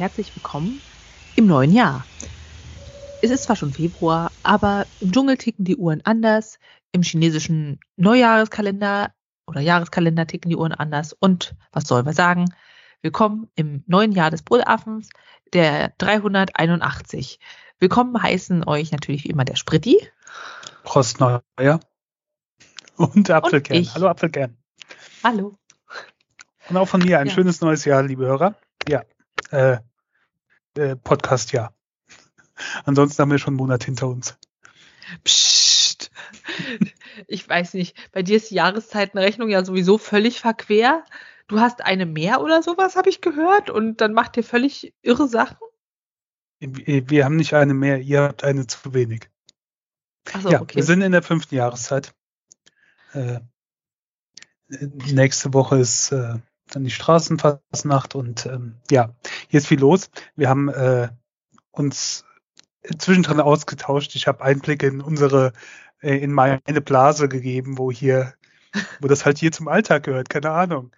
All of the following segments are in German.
herzlich willkommen im neuen Jahr. Es ist zwar schon Februar, aber im Dschungel ticken die Uhren anders, im chinesischen Neujahreskalender oder Jahreskalender ticken die Uhren anders und was soll man sagen? Willkommen im neuen Jahr des Bullaffens, der 381. Willkommen heißen euch natürlich wie immer der Spritti. Prost Neujahr. Und Apfelkern. Und Hallo Apfelkern. Hallo. Und auch von mir ein ja. schönes neues Jahr, liebe Hörer. Ja, äh, äh, Podcast ja. Ansonsten haben wir schon einen Monat hinter uns. Psst. Ich weiß nicht, bei dir ist die Jahreszeitenrechnung ja sowieso völlig verquer. Du hast eine mehr oder sowas, habe ich gehört, und dann macht ihr völlig irre Sachen? Wir haben nicht eine mehr, ihr habt eine zu wenig. So, ja, okay. wir sind in der fünften Jahreszeit. Äh, nächste Woche ist äh, dann die Straßenfastnacht und ähm, ja, hier ist viel los. Wir haben äh, uns zwischendrin ausgetauscht. Ich habe Einblicke in unsere, äh, in meine Blase gegeben, wo hier, wo das halt hier zum Alltag gehört, keine Ahnung.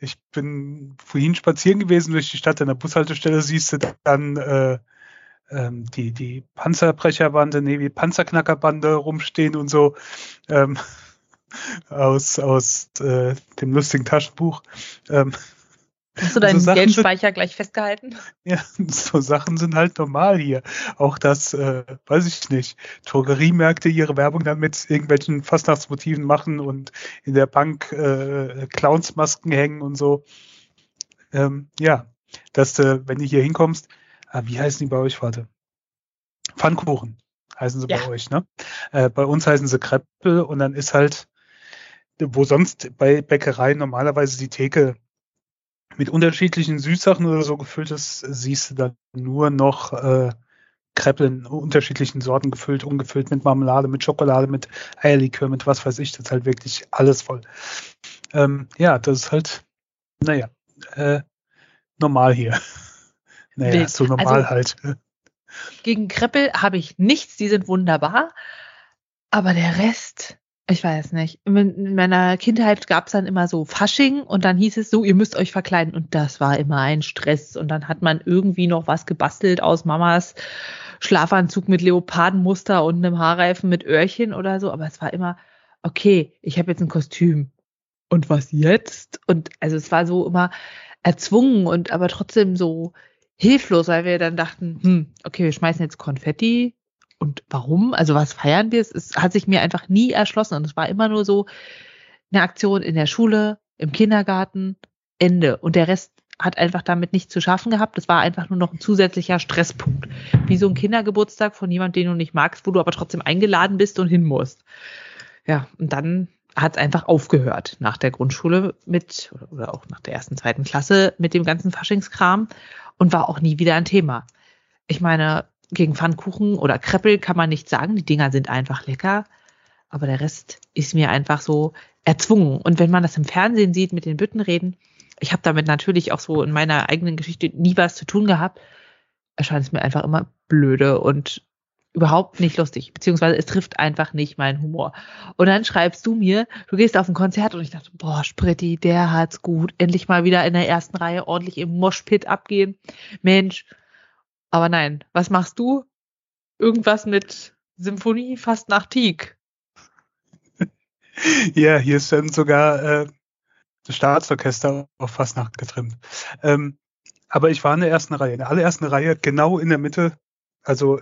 Ich bin vorhin spazieren gewesen durch die Stadt, an der Bushaltestelle siehst du dann äh, ähm, die, die Panzerbrecherbande, nee, wie Panzerknackerbande rumstehen und so. Ähm, aus, aus äh, dem lustigen Taschenbuch. Ähm, Hast du deinen so Geldspeicher gleich festgehalten? Ja, so Sachen sind halt normal hier. Auch das, äh, weiß ich nicht, Drogeriemärkte ihre Werbung dann mit irgendwelchen Fastnachtsmotiven machen und in der Bank äh, Clownsmasken hängen und so. Ähm, ja, dass du, wenn du hier hinkommst, ah, wie heißen die bei euch, warte? Pfannkuchen heißen sie ja. bei euch, ne? Äh, bei uns heißen sie Kreppel und dann ist halt wo sonst bei Bäckereien normalerweise die Theke mit unterschiedlichen Süßsachen oder so gefüllt ist, siehst du dann nur noch äh, Kreppel in unterschiedlichen Sorten gefüllt, ungefüllt mit Marmelade, mit Schokolade, mit Eierlikör, mit was weiß ich, das ist halt wirklich alles voll. Ähm, ja, das ist halt, naja, äh, normal hier. naja, Wild. so normal also, halt. Gegen Kreppel habe ich nichts, die sind wunderbar, aber der Rest, ich weiß nicht. In meiner Kindheit gab es dann immer so Fasching und dann hieß es so, ihr müsst euch verkleiden. Und das war immer ein Stress. Und dann hat man irgendwie noch was gebastelt aus Mamas Schlafanzug mit Leopardenmuster und einem Haarreifen mit Öhrchen oder so, aber es war immer okay, ich habe jetzt ein Kostüm. Und was jetzt? Und also es war so immer erzwungen und aber trotzdem so hilflos, weil wir dann dachten, hm, okay, wir schmeißen jetzt Konfetti und warum? Also was feiern wir? Es hat sich mir einfach nie erschlossen. Und es war immer nur so eine Aktion in der Schule, im Kindergarten, Ende. Und der Rest hat einfach damit nichts zu schaffen gehabt. Das war einfach nur noch ein zusätzlicher Stresspunkt. Wie so ein Kindergeburtstag von jemandem, den du nicht magst, wo du aber trotzdem eingeladen bist und hin musst. Ja, und dann hat es einfach aufgehört nach der Grundschule mit, oder auch nach der ersten, zweiten Klasse mit dem ganzen Faschingskram und war auch nie wieder ein Thema. Ich meine, gegen Pfannkuchen oder Kreppel kann man nicht sagen. Die Dinger sind einfach lecker. Aber der Rest ist mir einfach so erzwungen. Und wenn man das im Fernsehen sieht mit den Büttenreden, ich habe damit natürlich auch so in meiner eigenen Geschichte nie was zu tun gehabt, erscheint es mir einfach immer blöde und überhaupt nicht lustig. Beziehungsweise es trifft einfach nicht meinen Humor. Und dann schreibst du mir, du gehst auf ein Konzert und ich dachte, boah, Spritti, der hat's gut. Endlich mal wieder in der ersten Reihe ordentlich im Moshpit abgehen. Mensch, aber nein, was machst du? Irgendwas mit Symphonie fast nach Teak. ja, hier ist dann sogar äh, das Staatsorchester auf Fastnacht getrimmt. Ähm, aber ich war in der ersten Reihe, in der allerersten Reihe, genau in der Mitte, also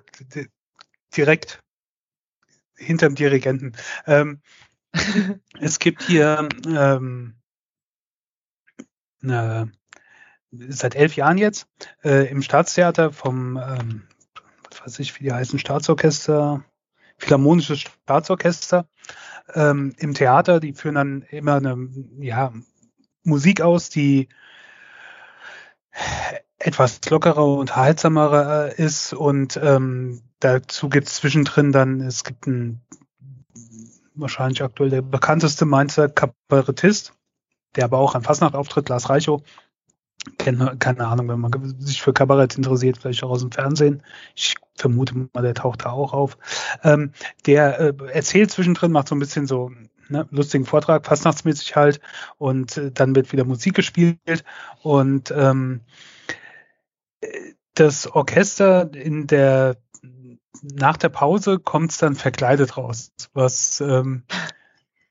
direkt hinterm Dirigenten. Ähm, es gibt hier ähm, eine seit elf Jahren jetzt äh, im Staatstheater vom, ähm, was weiß ich, wie die heißen, Staatsorchester, Philharmonisches Staatsorchester ähm, im Theater. Die führen dann immer eine ja, Musik aus, die etwas lockerer und unterhaltsamer äh, ist und ähm, dazu gibt es zwischendrin dann, es gibt ein wahrscheinlich aktuell der bekannteste Mainzer Kabarettist, der aber auch an Fastnacht auftritt, Lars Reichow, keine, keine Ahnung, wenn man sich für Kabarett interessiert, vielleicht auch aus dem Fernsehen. Ich vermute mal, der taucht da auch auf. Ähm, der äh, erzählt zwischendrin, macht so ein bisschen so ne, lustigen Vortrag, fastnachtsmäßig halt, und äh, dann wird wieder Musik gespielt und ähm, das Orchester in der nach der Pause kommt es dann verkleidet raus, was ähm,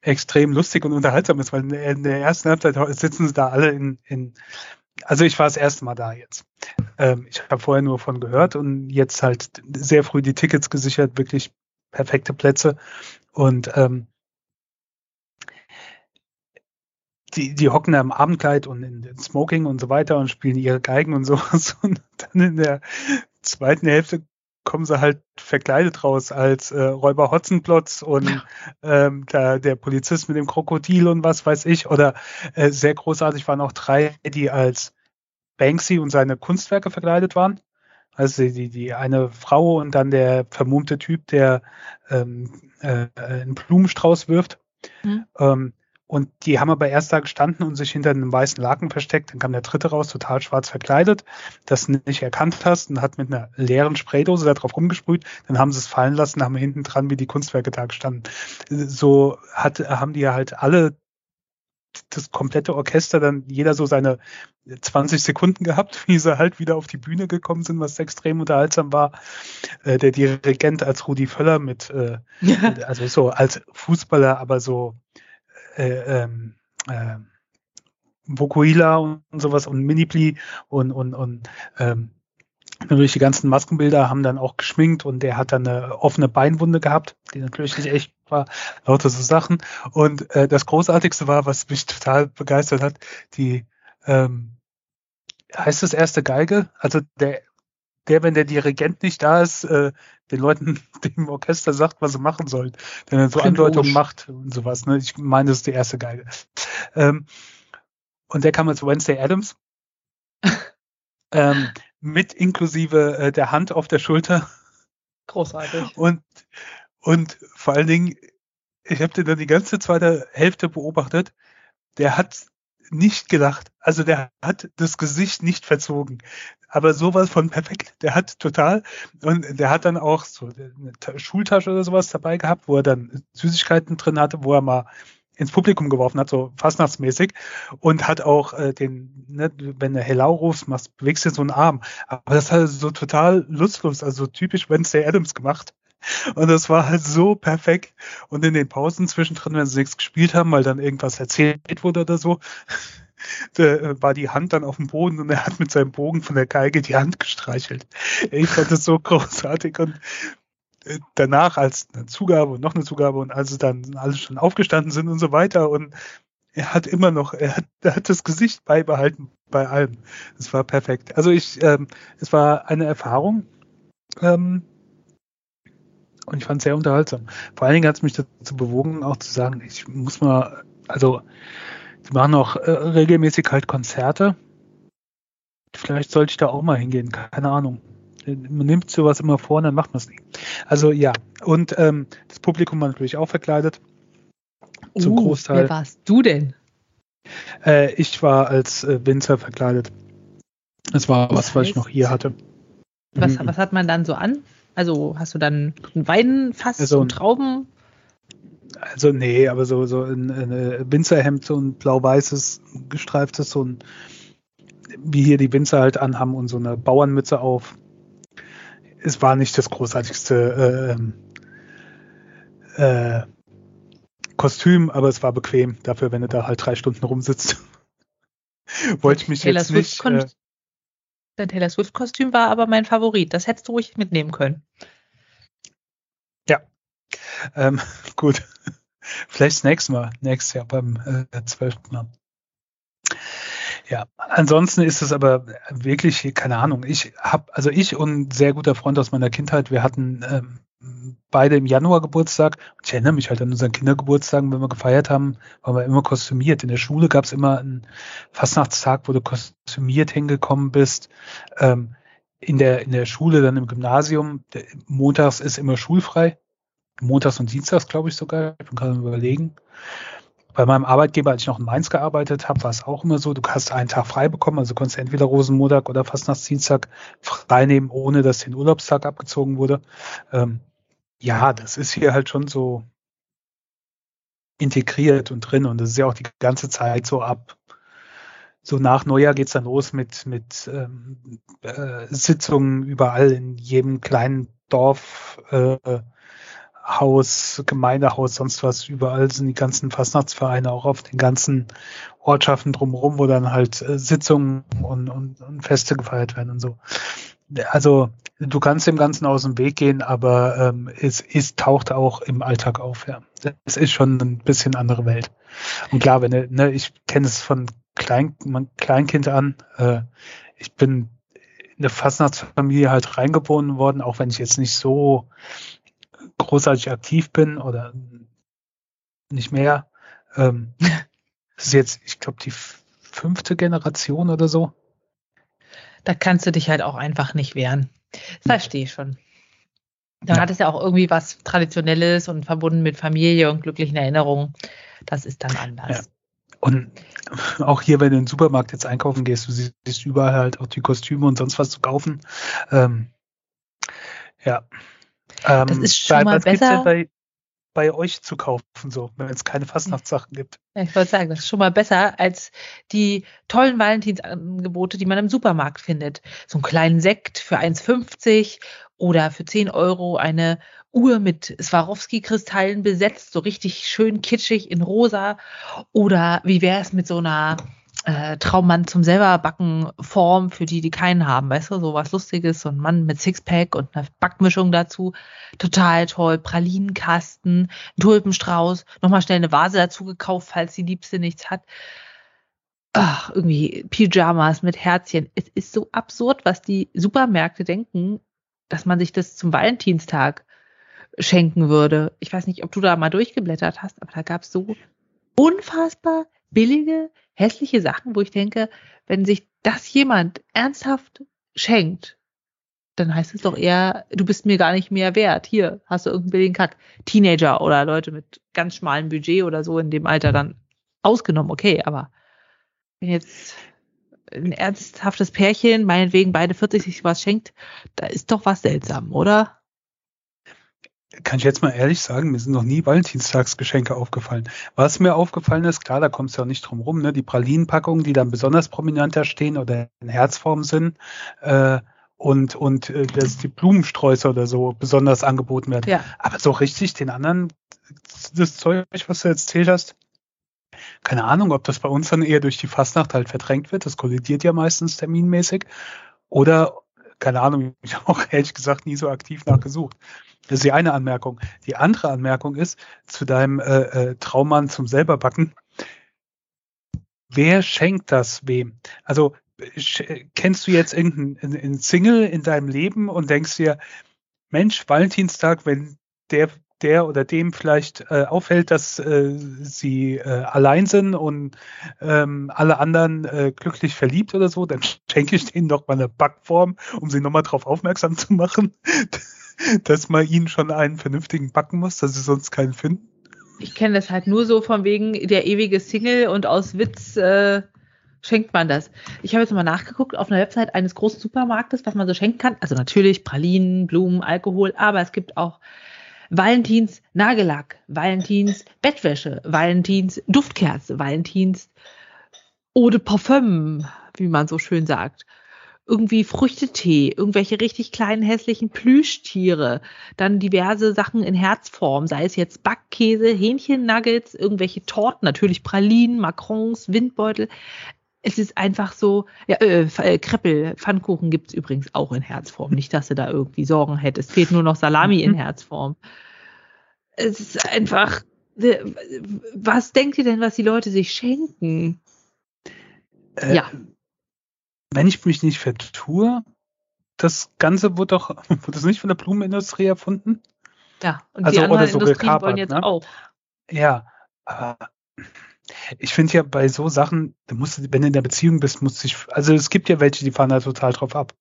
extrem lustig und unterhaltsam ist, weil in der ersten Halbzeit sitzen sie da alle in, in also ich war das erste Mal da jetzt. Ähm, ich habe vorher nur von gehört und jetzt halt sehr früh die Tickets gesichert, wirklich perfekte Plätze und ähm, die, die hocken da im Abendkleid und in den Smoking und so weiter und spielen ihre Geigen und sowas. Und dann in der zweiten Hälfte kommen sie halt verkleidet raus als äh, Räuber Hotzenplotz und ähm, da, der Polizist mit dem Krokodil und was weiß ich. Oder äh, sehr großartig waren auch drei, die als Banksy und seine Kunstwerke verkleidet waren. Also die, die eine Frau und dann der vermummte Typ, der ähm, äh, einen Blumenstrauß wirft. Mhm. Ähm, und die haben aber erst da gestanden und sich hinter einem weißen Laken versteckt. Dann kam der dritte raus, total schwarz verkleidet, das nicht erkannt hast und hat mit einer leeren Spraydose da drauf rumgesprüht. Dann haben sie es fallen lassen, haben hinten dran wie die Kunstwerke da gestanden. So hat, haben die halt alle das komplette Orchester dann jeder so seine 20 Sekunden gehabt, wie sie halt wieder auf die Bühne gekommen sind, was extrem unterhaltsam war. Äh, der Dirigent als Rudi Völler mit, äh, also so als Fußballer, aber so äh, ähm, äh, Vokuila und, sowas und Minipli und, und, und ähm, natürlich die ganzen Maskenbilder haben dann auch geschminkt und der hat dann eine offene Beinwunde gehabt, die natürlich nicht echt war, lauter so Sachen. Und äh, das Großartigste war, was mich total begeistert hat, die ähm, heißt das erste Geige, also der der, wenn der Dirigent nicht da ist, äh, den Leuten, dem Orchester sagt, was sie machen sollen. Wenn er so Andeutungen macht und sowas. Ne? Ich meine, das ist die erste Geige. Ähm, und der kam als Wednesday Adams. ähm, mit inklusive äh, der Hand auf der Schulter. Großartig. Und, und vor allen Dingen, ich habe den dann die ganze zweite Hälfte beobachtet. Der hat nicht gelacht. Also der hat das Gesicht nicht verzogen aber sowas von perfekt. Der hat total und der hat dann auch so eine Schultasche oder sowas dabei gehabt, wo er dann Süßigkeiten drin hatte, wo er mal ins Publikum geworfen hat, so fastnachtsmäßig und hat auch äh, den, ne, wenn du Hello rufst, machst, bewegst du so einen Arm. Aber das hat er so total lustlos, also typisch Wednesday Adams gemacht. Und das war halt so perfekt. Und in den Pausen zwischendrin, wenn sie nichts gespielt haben, weil dann irgendwas erzählt wurde oder so, da äh, war die Hand dann auf dem Boden und er hat mit seinem Bogen von der Geige die Hand gestreichelt. Ich fand das so großartig und äh, danach als eine Zugabe und noch eine Zugabe und als dann alle schon aufgestanden sind und so weiter und er hat immer noch, er hat, er hat das Gesicht beibehalten bei allem. Es war perfekt. Also ich, ähm, es war eine Erfahrung ähm, und ich fand es sehr unterhaltsam. Vor allen Dingen hat es mich dazu bewogen, auch zu sagen, ich muss mal, also die machen auch äh, regelmäßig halt Konzerte. Vielleicht sollte ich da auch mal hingehen, keine Ahnung. Man nimmt sowas immer vor und dann macht man es nicht. Also ja, und ähm, das Publikum war natürlich auch verkleidet. Zum uh, Großteil. Wer warst du denn? Äh, ich war als äh, Winzer verkleidet. Das war was, was ich noch hier hatte. Was, mhm. was hat man dann so an? Also hast du dann ein Weinfass also, und Trauben? Also nee, aber so, so ein, ein Winzerhemd, so ein blau-weißes, gestreiftes, so ein, wie hier die Winzer halt anhaben und so eine Bauernmütze auf. Es war nicht das großartigste äh, äh, Kostüm, aber es war bequem dafür, wenn du da halt drei Stunden rumsitzt. Wollte ich mich Taylor jetzt Swift nicht. Äh, Dein Taylor Swift-Kostüm war aber mein Favorit. Das hättest du ruhig mitnehmen können. Ähm, gut. Vielleicht das nächste Mal, nächstes Jahr beim äh, 12. Mal. Ja, ansonsten ist es aber wirklich, keine Ahnung, ich habe, also ich und ein sehr guter Freund aus meiner Kindheit, wir hatten ähm, beide im Januar Geburtstag. Ich erinnere mich halt an unseren Kindergeburtstagen, wenn wir gefeiert haben, waren wir immer kostümiert. In der Schule gab es immer einen Fastnachtstag, wo du kostümiert hingekommen bist. Ähm, in der, in der Schule, dann im Gymnasium, montags ist immer schulfrei. Montags und Dienstags, glaube ich sogar. Ich bin gerade überlegen. Bei meinem Arbeitgeber, als ich noch in Mainz gearbeitet habe, war es auch immer so, du hast einen Tag frei bekommen, also konntest entweder Rosenmontag oder Fastnachtsdienstag frei nehmen, ohne dass den Urlaubstag abgezogen wurde. Ähm, ja, das ist hier halt schon so integriert und drin und das ist ja auch die ganze Zeit so ab. So nach Neujahr geht's dann los mit, mit ähm, äh, Sitzungen überall in jedem kleinen Dorf, äh, Haus, Gemeindehaus, sonst was, überall sind die ganzen Fastnachtsvereine auch auf den ganzen Ortschaften drumherum, wo dann halt äh, Sitzungen und, und, und Feste gefeiert werden und so. Also du kannst dem Ganzen aus dem Weg gehen, aber ähm, es, es taucht auch im Alltag auf. Ja, es ist schon ein bisschen andere Welt. Und klar, wenn ne, ich kenne es von Klein, Kleinkind an. Äh, ich bin in eine Fastnachtsfamilie halt reingeboren worden, auch wenn ich jetzt nicht so großartig aktiv bin oder nicht mehr. Ähm, das ist jetzt, ich glaube, die fünfte Generation oder so. Da kannst du dich halt auch einfach nicht wehren. Das verstehe ich schon. Da ja. hat es ja auch irgendwie was Traditionelles und verbunden mit Familie und glücklichen Erinnerungen. Das ist dann anders. Ja. Und auch hier, wenn du in den Supermarkt jetzt einkaufen gehst, du siehst überall halt auch die Kostüme und sonst was zu kaufen. Ähm, ja. Ähm, das ist schon bei, mal besser. Bei, bei, euch zu kaufen, so, wenn es keine Fastnachtssachen gibt. Ja, ich wollte sagen, das ist schon mal besser als die tollen Valentinsangebote, die man im Supermarkt findet. So einen kleinen Sekt für 1,50 oder für 10 Euro eine Uhr mit Swarovski-Kristallen besetzt, so richtig schön kitschig in rosa. Oder wie wäre es mit so einer äh, Traummann zum selberbacken Form für die, die keinen haben, weißt du, so was Lustiges, so ein Mann mit Sixpack und einer Backmischung dazu, total toll, Pralinenkasten, Tulpenstrauß, nochmal schnell eine Vase dazu gekauft, falls die Liebste nichts hat. Ach, irgendwie Pyjamas mit Herzchen. Es ist so absurd, was die Supermärkte denken, dass man sich das zum Valentinstag schenken würde. Ich weiß nicht, ob du da mal durchgeblättert hast, aber da gab es so unfassbar billige, hässliche Sachen, wo ich denke, wenn sich das jemand ernsthaft schenkt, dann heißt es doch eher, du bist mir gar nicht mehr wert. Hier hast du irgendeinen billigen Kack. Teenager oder Leute mit ganz schmalem Budget oder so in dem Alter dann ausgenommen, okay, aber wenn jetzt ein ernsthaftes Pärchen, meinetwegen beide 40 sich was schenkt, da ist doch was seltsam, oder? Kann ich jetzt mal ehrlich sagen, mir sind noch nie Valentinstagsgeschenke aufgefallen. Was mir aufgefallen ist, klar, da kommst du ja nicht drum rum, ne? die Pralinenpackungen, die dann besonders prominent da stehen oder in Herzform sind, äh, und, und äh, dass die Blumensträuße oder so besonders angeboten werden. Ja. Aber so richtig den anderen, das Zeug, was du erzählt hast, keine Ahnung, ob das bei uns dann eher durch die Fastnacht halt verdrängt wird. Das kollidiert ja meistens terminmäßig. Oder, keine Ahnung, ich habe auch ehrlich gesagt nie so aktiv nachgesucht. Das ist die eine Anmerkung. Die andere Anmerkung ist zu deinem äh, äh, Traummann zum selberbacken. Wer schenkt das wem? Also kennst du jetzt irgendeinen Single in deinem Leben und denkst dir, Mensch, Valentinstag, wenn der der oder dem vielleicht äh, auffällt, dass äh, sie äh, allein sind und ähm, alle anderen äh, glücklich verliebt oder so, dann schenke ich denen doch mal eine Backform, um sie nochmal darauf aufmerksam zu machen. dass man ihnen schon einen vernünftigen backen muss, dass sie sonst keinen finden? Ich kenne das halt nur so von wegen der ewige Single und aus Witz äh, schenkt man das. Ich habe jetzt mal nachgeguckt auf einer Website eines großen Supermarktes, was man so schenken kann. Also natürlich Pralinen, Blumen, Alkohol, aber es gibt auch Valentins Nagellack, Valentins Bettwäsche, Valentins Duftkerze, Valentins Eau de Parfum, wie man so schön sagt irgendwie Früchtetee, irgendwelche richtig kleinen hässlichen Plüschtiere, dann diverse Sachen in Herzform, sei es jetzt Backkäse, Hähnchennuggets, irgendwelche Torten, natürlich Pralinen, Macrons, Windbeutel. Es ist einfach so, ja, äh, äh, Kreppel, Pfannkuchen gibt's übrigens auch in Herzform. Nicht, dass du da irgendwie Sorgen hättest. Es fehlt nur noch Salami in mhm. Herzform. Es ist einfach, was denkt ihr denn, was die Leute sich schenken? Äh, ja wenn ich mich nicht vertue, das Ganze wurde doch, wurde das nicht von der Blumenindustrie erfunden? Ja, und also, die anderen so Industrien gekapert, wollen jetzt ne? auch. Ja, aber ich finde ja bei so Sachen, du musst, wenn du in der Beziehung bist, musst du dich, also es gibt ja welche, die fahren da total drauf ab.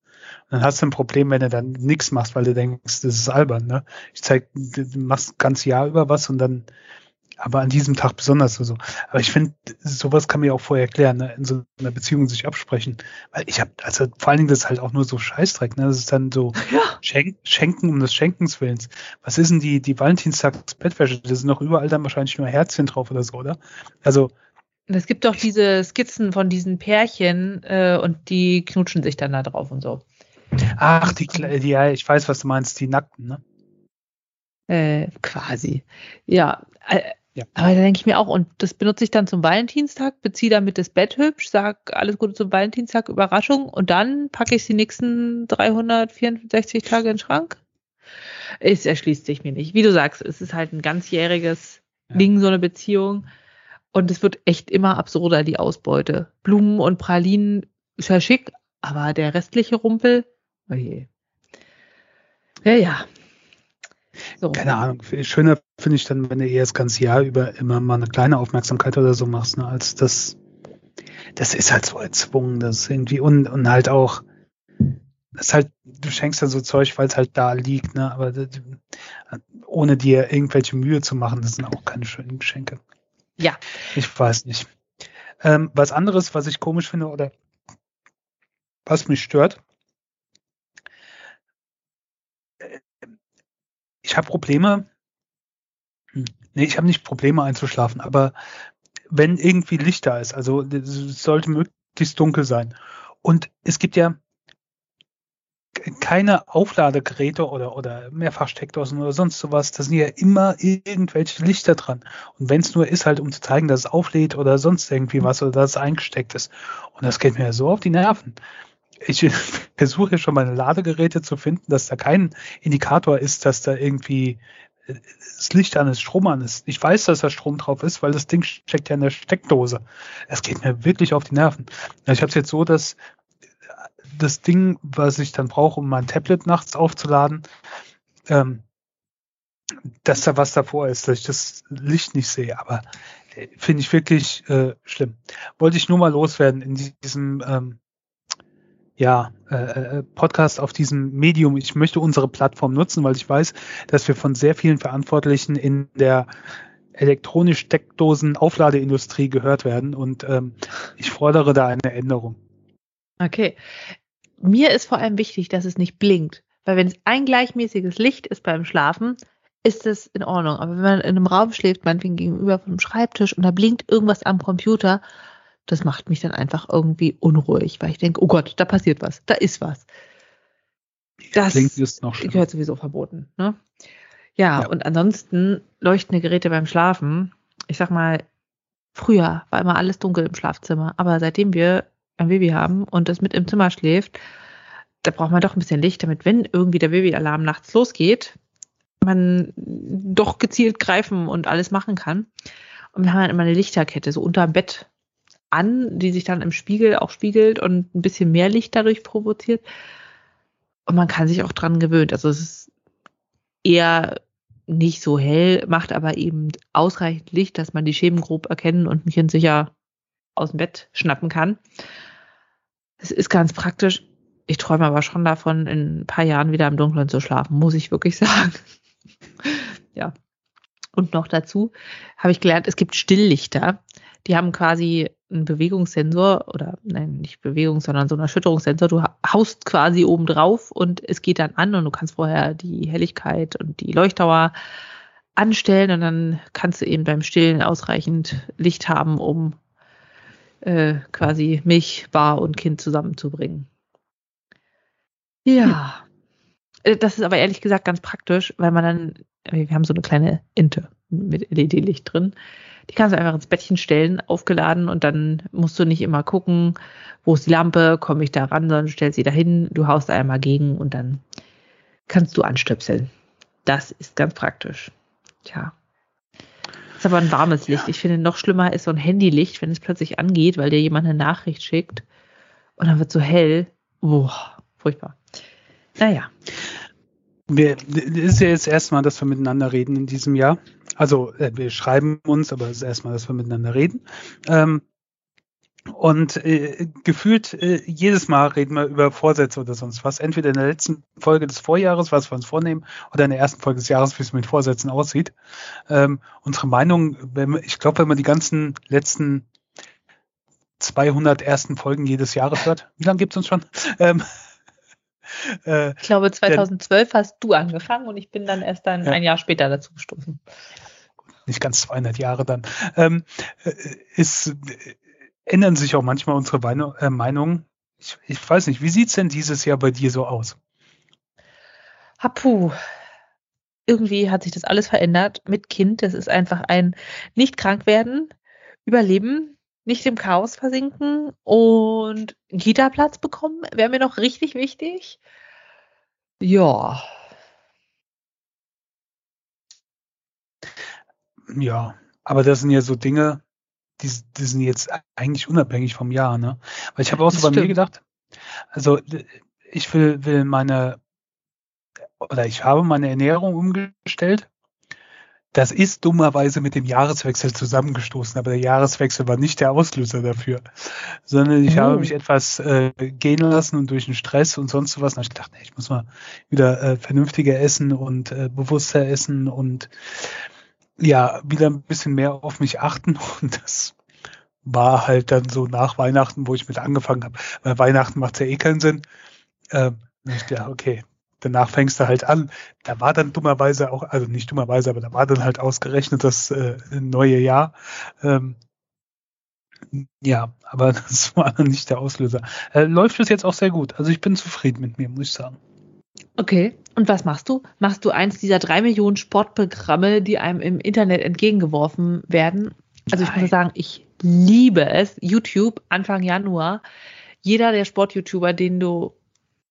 Und dann hast du ein Problem, wenn du dann nichts machst, weil du denkst, das ist albern, ne? Ich zeig, du machst ein ganzes Jahr über was und dann aber an diesem Tag besonders so. Aber ich finde, sowas kann man ja auch vorher erklären, ne? in so einer Beziehung sich absprechen. Weil ich habe, also vor allen Dingen das ist halt auch nur so Scheißdreck, ne? Das ist dann so Ja. Schenk, Schenken um des Schenkens Willens. Was ist denn die, die Valentinstags-Bettwäsche? Da sind noch überall dann wahrscheinlich nur Herzchen drauf oder so, oder? Also, es gibt doch diese Skizzen von diesen Pärchen äh, und die knutschen sich dann da drauf und so. ach, die, die, ja, ich weiß, was du meinst, die Nackten, ne? Äh, quasi. Ja. Ja. Aber da denke ich mir auch, und das benutze ich dann zum Valentinstag, beziehe damit das Bett hübsch, sag alles Gute zum Valentinstag, Überraschung, und dann packe ich die nächsten 364 Tage in den Schrank. Es erschließt sich mir nicht. Wie du sagst, es ist halt ein ganzjähriges Ja. Ding, so eine Beziehung. Und es wird echt immer absurder, die Ausbeute. Blumen und Pralinen ist ja schick, aber der restliche Rumpel, oje. Ja, ja. So. Keine Ahnung. Schöner finde ich dann, wenn du eher das ganze Jahr über immer mal eine kleine Aufmerksamkeit oder so machst, ne, als das, das ist halt so erzwungen, das irgendwie, und, und halt auch, das ist halt, du schenkst dann so Zeug, weil es halt da liegt, ne, aber das, ohne dir irgendwelche Mühe zu machen, das sind auch keine schönen Geschenke. Ja. Ich weiß nicht. Ähm, was anderes, was ich komisch finde oder was mich stört, äh, ich habe Probleme. Nee, ich habe nicht Probleme einzuschlafen, aber wenn irgendwie Licht da ist, also es sollte möglichst dunkel sein. Und es gibt ja keine Aufladegeräte oder, oder Mehrfachsteckdosen oder sonst sowas. Da sind ja immer irgendwelche Lichter dran. Und wenn es nur ist, halt um zu zeigen, dass es auflädt oder sonst irgendwie was oder dass es eingesteckt ist. Und das geht mir so auf die Nerven. Ich versuche ja schon meine Ladegeräte zu finden, dass da kein Indikator ist, dass da irgendwie das Licht an ist, Strom an ist. Ich weiß, dass da Strom drauf ist, weil das Ding steckt ja in der Steckdose. Es geht mir wirklich auf die Nerven. Ich habe es jetzt so, dass das Ding, was ich dann brauche, um mein Tablet nachts aufzuladen, ähm, dass da was davor ist, dass ich das Licht nicht sehe. Aber äh, finde ich wirklich äh, schlimm. Wollte ich nur mal loswerden in diesem ähm, ja, äh, Podcast auf diesem Medium. Ich möchte unsere Plattform nutzen, weil ich weiß, dass wir von sehr vielen Verantwortlichen in der elektronisch Steckdosen Aufladeindustrie gehört werden und ähm, ich fordere da eine Änderung. Okay. Mir ist vor allem wichtig, dass es nicht blinkt. Weil wenn es ein gleichmäßiges Licht ist beim Schlafen, ist es in Ordnung. Aber wenn man in einem Raum schläft, meinetwegen gegenüber einem Schreibtisch und da blinkt irgendwas am Computer, das macht mich dann einfach irgendwie unruhig, weil ich denke, oh Gott, da passiert was, da ist was. Das Klingt ist noch schlimmer. gehört sowieso verboten. Ne? Ja, Ja. und ansonsten leuchtende Geräte beim Schlafen. Ich sag mal, früher war immer alles dunkel im Schlafzimmer, aber seitdem wir ein Baby haben und das mit im Zimmer schläft, da braucht man doch ein bisschen Licht, damit wenn irgendwie der Babyalarm nachts losgeht, man doch gezielt greifen und alles machen kann. Und wir haben dann immer eine Lichterkette so unterm Bett an, die sich dann im Spiegel auch spiegelt und ein bisschen mehr Licht dadurch provoziert. Und man kann sich auch dran gewöhnt. Also es ist eher nicht so hell, macht aber eben ausreichend Licht, dass man die Schemen grob erkennen und ein Kind sicher aus dem Bett schnappen kann. Es ist ganz praktisch. Ich träume aber schon davon, in ein paar Jahren wieder im Dunkeln zu schlafen, muss ich wirklich sagen. ja. Und noch dazu habe ich gelernt, es gibt Stilllichter. Die haben quasi einen Bewegungssensor oder nein, nicht Bewegung, sondern so einen Erschütterungssensor. Du haust quasi oben drauf und es geht dann an und du kannst vorher die Helligkeit und die Leuchtdauer anstellen und dann kannst du eben beim Stillen ausreichend Licht haben, um äh, quasi Milch, Bar und Kind zusammenzubringen. Ja. Äh, Das ist aber ehrlich gesagt ganz praktisch, weil man dann, wir haben so eine kleine Ente mit LED-Licht drin. Die kannst du einfach ins Bettchen stellen, aufgeladen und dann musst du nicht immer gucken, wo ist die Lampe, komme ich da ran, sondern stellst sie dahin, du haust einmal gegen und dann kannst du anstöpseln. Das ist ganz praktisch. Tja. Ist aber ein warmes Licht. Ich finde, noch schlimmer ist so ein Handylicht, wenn es plötzlich angeht, weil dir jemand eine Nachricht schickt und dann wird so hell. Boah, furchtbar. Naja. Wir, ist ja jetzt erstmal, dass wir miteinander reden in diesem Jahr. Also äh, wir schreiben uns, aber es ist erstmal, dass wir miteinander reden. Ähm, Und äh, gefühlt äh, jedes Mal reden wir über Vorsätze oder sonst was. Entweder in der letzten Folge des Vorjahres, was wir uns vornehmen, oder in der ersten Folge des Jahres, wie es mit Vorsätzen aussieht. Ähm, unsere Meinung, wir, ich glaube, wenn man die ganzen letzten 200 ersten Folgen jedes Jahres hört, wie lange gibt's uns schon? Ähm, äh, ich glaube, 2012 denn, hast du angefangen und ich bin dann erst dann ja. ein Jahr später dazu gestoßen. Nicht ganz 200 Jahre dann. Ähm, äh, ist ändern sich auch manchmal unsere äh, Meinungen. Ich, ich, weiß nicht, wie sieht's denn dieses Jahr bei dir so aus? Hapu. Irgendwie hat sich das alles verändert mit Kind. Das ist einfach ein nicht krank werden, überleben, nicht im Chaos versinken und einen Kita-Platz bekommen, wäre mir noch richtig wichtig. Ja. Ja, aber das sind ja so Dinge, die, die sind jetzt eigentlich unabhängig vom Jahr, ne? Weil ich habe auch so bei mir gedacht, also ich will, will meine, oder ich habe meine Ernährung umgestellt. Das ist dummerweise mit dem Jahreswechsel zusammengestoßen, aber der Jahreswechsel war nicht der Auslöser dafür, sondern ich oh. habe mich etwas äh, gehen lassen und durch den Stress und sonst was. Und ich gedacht, nee, ich muss mal wieder äh, vernünftiger essen und äh, bewusster essen und ja, wieder ein bisschen mehr auf mich achten und das war halt dann so nach Weihnachten, wo ich mit angefangen habe. Weil Weihnachten macht ja eh keinen Sinn. Ähm, ich, ja, okay, danach fängst du halt an. Da war dann dummerweise auch, also nicht dummerweise, aber da war dann halt ausgerechnet das äh, neue Jahr. Ähm, ja, aber das war dann nicht der Auslöser. Äh, läuft es jetzt auch sehr gut. Also ich bin zufrieden mit mir, muss ich sagen. Okay. Und was machst du? Machst du eins dieser drei Millionen Sportprogramme, die einem im Internet entgegengeworfen werden? Also ich muss sagen, ich liebe es. YouTube Anfang Januar. Jeder der Sport-YouTuber, den du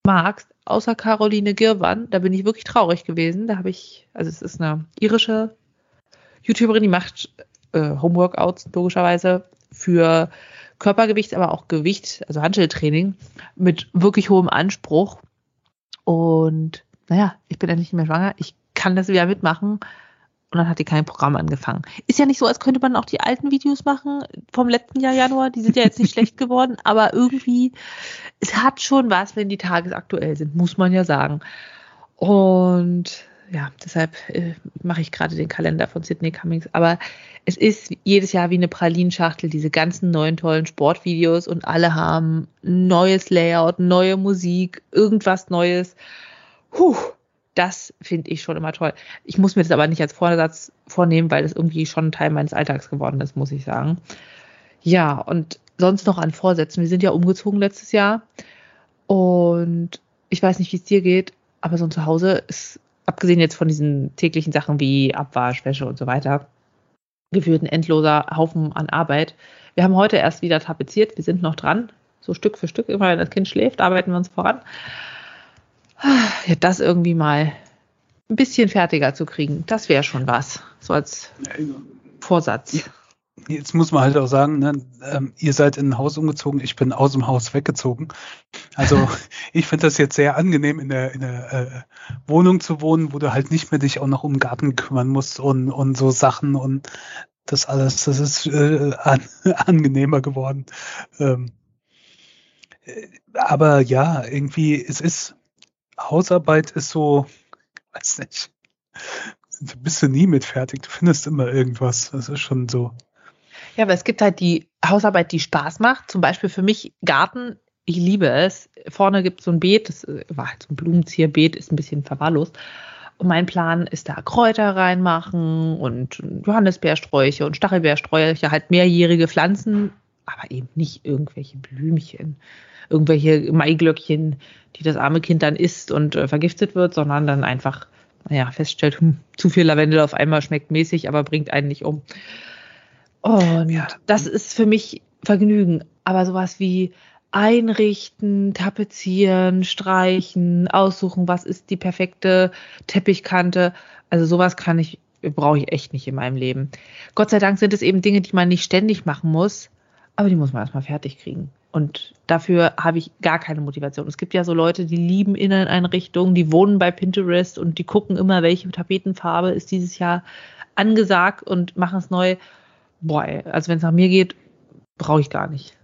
magst, außer Caroline Girwan, da bin ich wirklich traurig gewesen. Da habe ich, also es ist eine irische YouTuberin, die macht äh, Homeworkouts logischerweise für Körpergewicht, aber auch Gewicht, also Handeltraining mit wirklich hohem Anspruch. Und naja, ich bin endlich nicht mehr schwanger, ich kann das wieder mitmachen. Und dann hat die kein Programm angefangen. Ist ja nicht so, als könnte man auch die alten Videos machen vom letzten Jahr Januar. Die sind ja jetzt nicht schlecht geworden, aber irgendwie, es hat schon was, wenn die tagesaktuell sind, muss man ja sagen. Und ja, deshalb äh, mache ich gerade den Kalender von Sydney Cummings. Aber es ist jedes Jahr wie eine Pralinschachtel, diese ganzen neuen tollen Sportvideos und alle haben neues Layout, neue Musik, irgendwas Neues. Puh, das finde ich schon immer toll. Ich muss mir das aber nicht als Vorsatz vornehmen, weil das irgendwie schon Teil meines Alltags geworden ist, muss ich sagen. Ja, und sonst noch an Vorsätzen. Wir sind ja umgezogen letztes Jahr und ich weiß nicht, wie es dir geht, aber so ein Zuhause ist, abgesehen jetzt von diesen täglichen Sachen wie Abwasch, Wäsche und so weiter, gefühlt ein endloser Haufen an Arbeit. Wir haben heute erst wieder tapeziert, wir sind noch dran, so Stück für Stück, immer wenn das Kind schläft, arbeiten wir uns voran ja, das irgendwie mal ein bisschen fertiger zu kriegen, das wäre schon was. So als Vorsatz. Jetzt muss man halt auch sagen, ne, ähm, ihr seid in ein Haus umgezogen, ich bin aus dem Haus weggezogen. Also ich finde das jetzt sehr angenehm, in der, in der äh, Wohnung zu wohnen, wo du halt nicht mehr dich auch noch um den Garten kümmern musst und, und so Sachen und das alles, das ist äh, an, angenehmer geworden. Ähm, äh, aber ja, irgendwie, es ist, Hausarbeit ist so, weiß nicht, du bist du nie mit fertig. Du findest immer irgendwas. Das ist schon so. Ja, aber es gibt halt die Hausarbeit, die Spaß macht. Zum Beispiel für mich Garten. Ich liebe es. Vorne gibt es so ein Beet, das war halt so ein Blumenzierbeet, ist ein bisschen verwahrlost. Und mein Plan ist da Kräuter reinmachen und Johannisbeersträuche und Stachelbeersträuche, halt mehrjährige Pflanzen, aber eben nicht irgendwelche Blümchen irgendwelche Maiglöckchen, die das arme Kind dann isst und äh, vergiftet wird, sondern dann einfach, naja, feststellt, hm, zu viel Lavendel auf einmal schmeckt mäßig, aber bringt einen nicht um. Und ja. das ist für mich Vergnügen. Aber sowas wie einrichten, tapezieren, streichen, aussuchen, was ist die perfekte Teppichkante. Also sowas kann ich, brauche ich echt nicht in meinem Leben. Gott sei Dank sind es eben Dinge, die man nicht ständig machen muss, aber die muss man erstmal fertig kriegen. Und dafür habe ich gar keine Motivation. Es gibt ja so Leute, die lieben Inneneinrichtungen, die wohnen bei Pinterest und die gucken immer, welche Tapetenfarbe ist dieses Jahr angesagt und machen es neu. Boah, also wenn es nach mir geht, brauche ich gar nicht.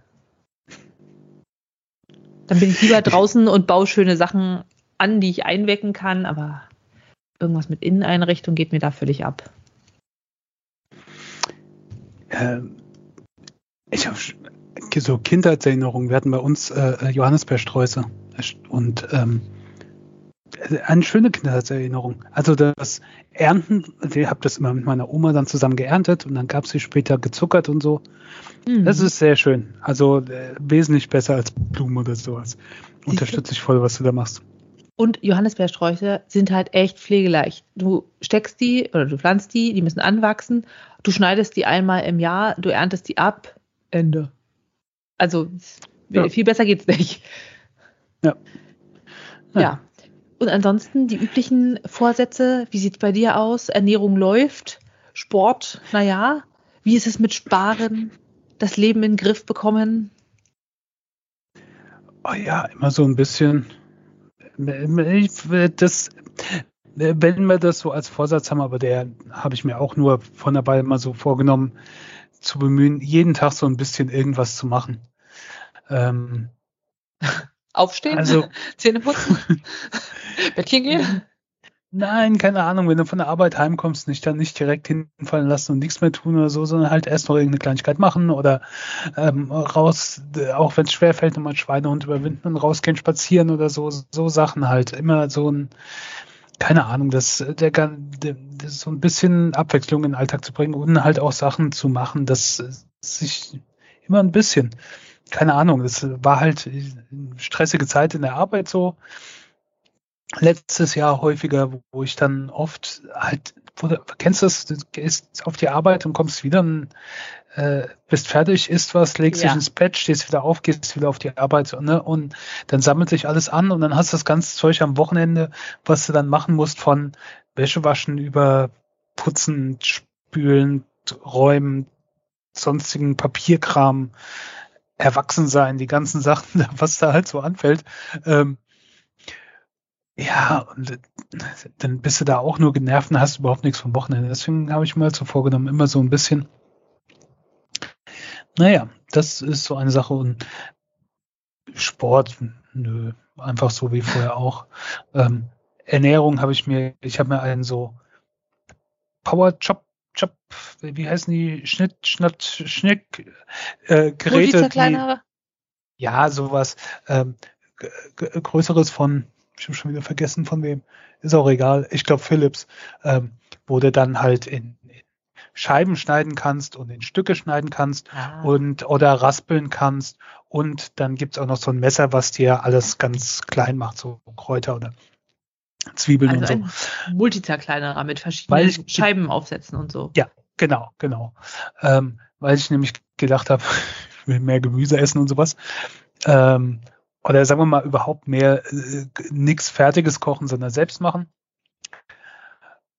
Dann bin ich lieber draußen und baue schöne Sachen an, die ich einwecken kann, aber irgendwas mit Inneneinrichtung geht mir da völlig ab. Ähm, ich habe so Kindheitserinnerungen. Wir hatten bei uns äh, Johannisbeersträuße und ähm, eine schöne Kindheitserinnerung. Also das Ernten, ich habe das immer mit meiner Oma dann zusammen geerntet und dann gab es sie später gezuckert und so. Mhm. Das ist sehr schön. Also äh, wesentlich besser als Blumen oder sowas. Unterstütze ich voll, was du da machst. Und Johannisbeersträucher sind halt echt pflegeleicht. Du steckst die oder du pflanzt die, die müssen anwachsen. Du schneidest die einmal im Jahr, du erntest die ab, Ende. Also ja. viel besser geht's nicht. Ja. ja. Ja. Und ansonsten die üblichen Vorsätze, wie sieht's bei dir aus? Ernährung läuft, Sport, naja. Wie ist es mit Sparen? Das Leben in den Griff bekommen? Oh ja, immer so ein bisschen. Das, wenn wir das so als Vorsatz haben, aber der habe ich mir auch nur von der Weile mal so vorgenommen, zu bemühen, jeden Tag so ein bisschen irgendwas zu machen. Ähm, Aufstehen? Also, Zähne putzen? Bettchen gehen? Nein, keine Ahnung, wenn du von der Arbeit heimkommst, nicht dann nicht direkt hinfallen lassen und nichts mehr tun oder so, sondern halt erst noch irgendeine Kleinigkeit machen oder ähm, raus, auch wenn es schwer fällt, nochmal Schweinehund überwinden und rausgehen, spazieren oder so, so Sachen halt. Immer so ein, keine Ahnung, das, der, der, das so ein bisschen Abwechslung in den Alltag zu bringen und halt auch Sachen zu machen, dass sich immer ein bisschen keine Ahnung, das war halt stressige Zeit in der Arbeit so. Letztes Jahr häufiger, wo ich dann oft halt, kennst du das, du gehst auf die Arbeit und kommst wieder und äh, bist fertig, isst was, legst ja. dich ins Bett, stehst wieder auf, gehst wieder auf die Arbeit ne? und dann sammelt sich alles an und dann hast du das ganze Zeug am Wochenende, was du dann machen musst von Wäsche waschen über Putzen, Spülen, Räumen, sonstigen Papierkram, Erwachsensein, die ganzen Sachen, was da halt so anfällt. Ähm, ja, und dann bist du da auch nur genervt und hast überhaupt nichts vom Wochenende. Deswegen habe ich mir halt so vorgenommen, immer so ein bisschen. Naja, das ist so eine Sache und Sport, nö, einfach so wie vorher auch. Ähm, Ernährung habe ich mir, ich habe mir einen so Power Chop Job, wie heißen die, Schnitt, Schnatt, Schnick, äh, Geräte. Die, ja, sowas, ähm, größeres von, ich habe schon wieder vergessen von wem, ist auch egal, ich glaube Philips, ähm, wo du dann halt in, in, Scheiben schneiden kannst und in Stücke schneiden kannst ah. und oder raspeln kannst und dann gibt's auch noch so ein Messer, was dir alles ganz klein macht, so Kräuter oder Zwiebeln also und so. Ein Multizerkleinerer mit verschiedenen ich, Scheiben aufsetzen und so. Ja, genau, genau. Ähm, weil ich nämlich gedacht habe, ich will mehr Gemüse essen und sowas. Ähm, oder sagen wir mal überhaupt mehr äh, nichts Fertiges kochen, sondern selbst machen.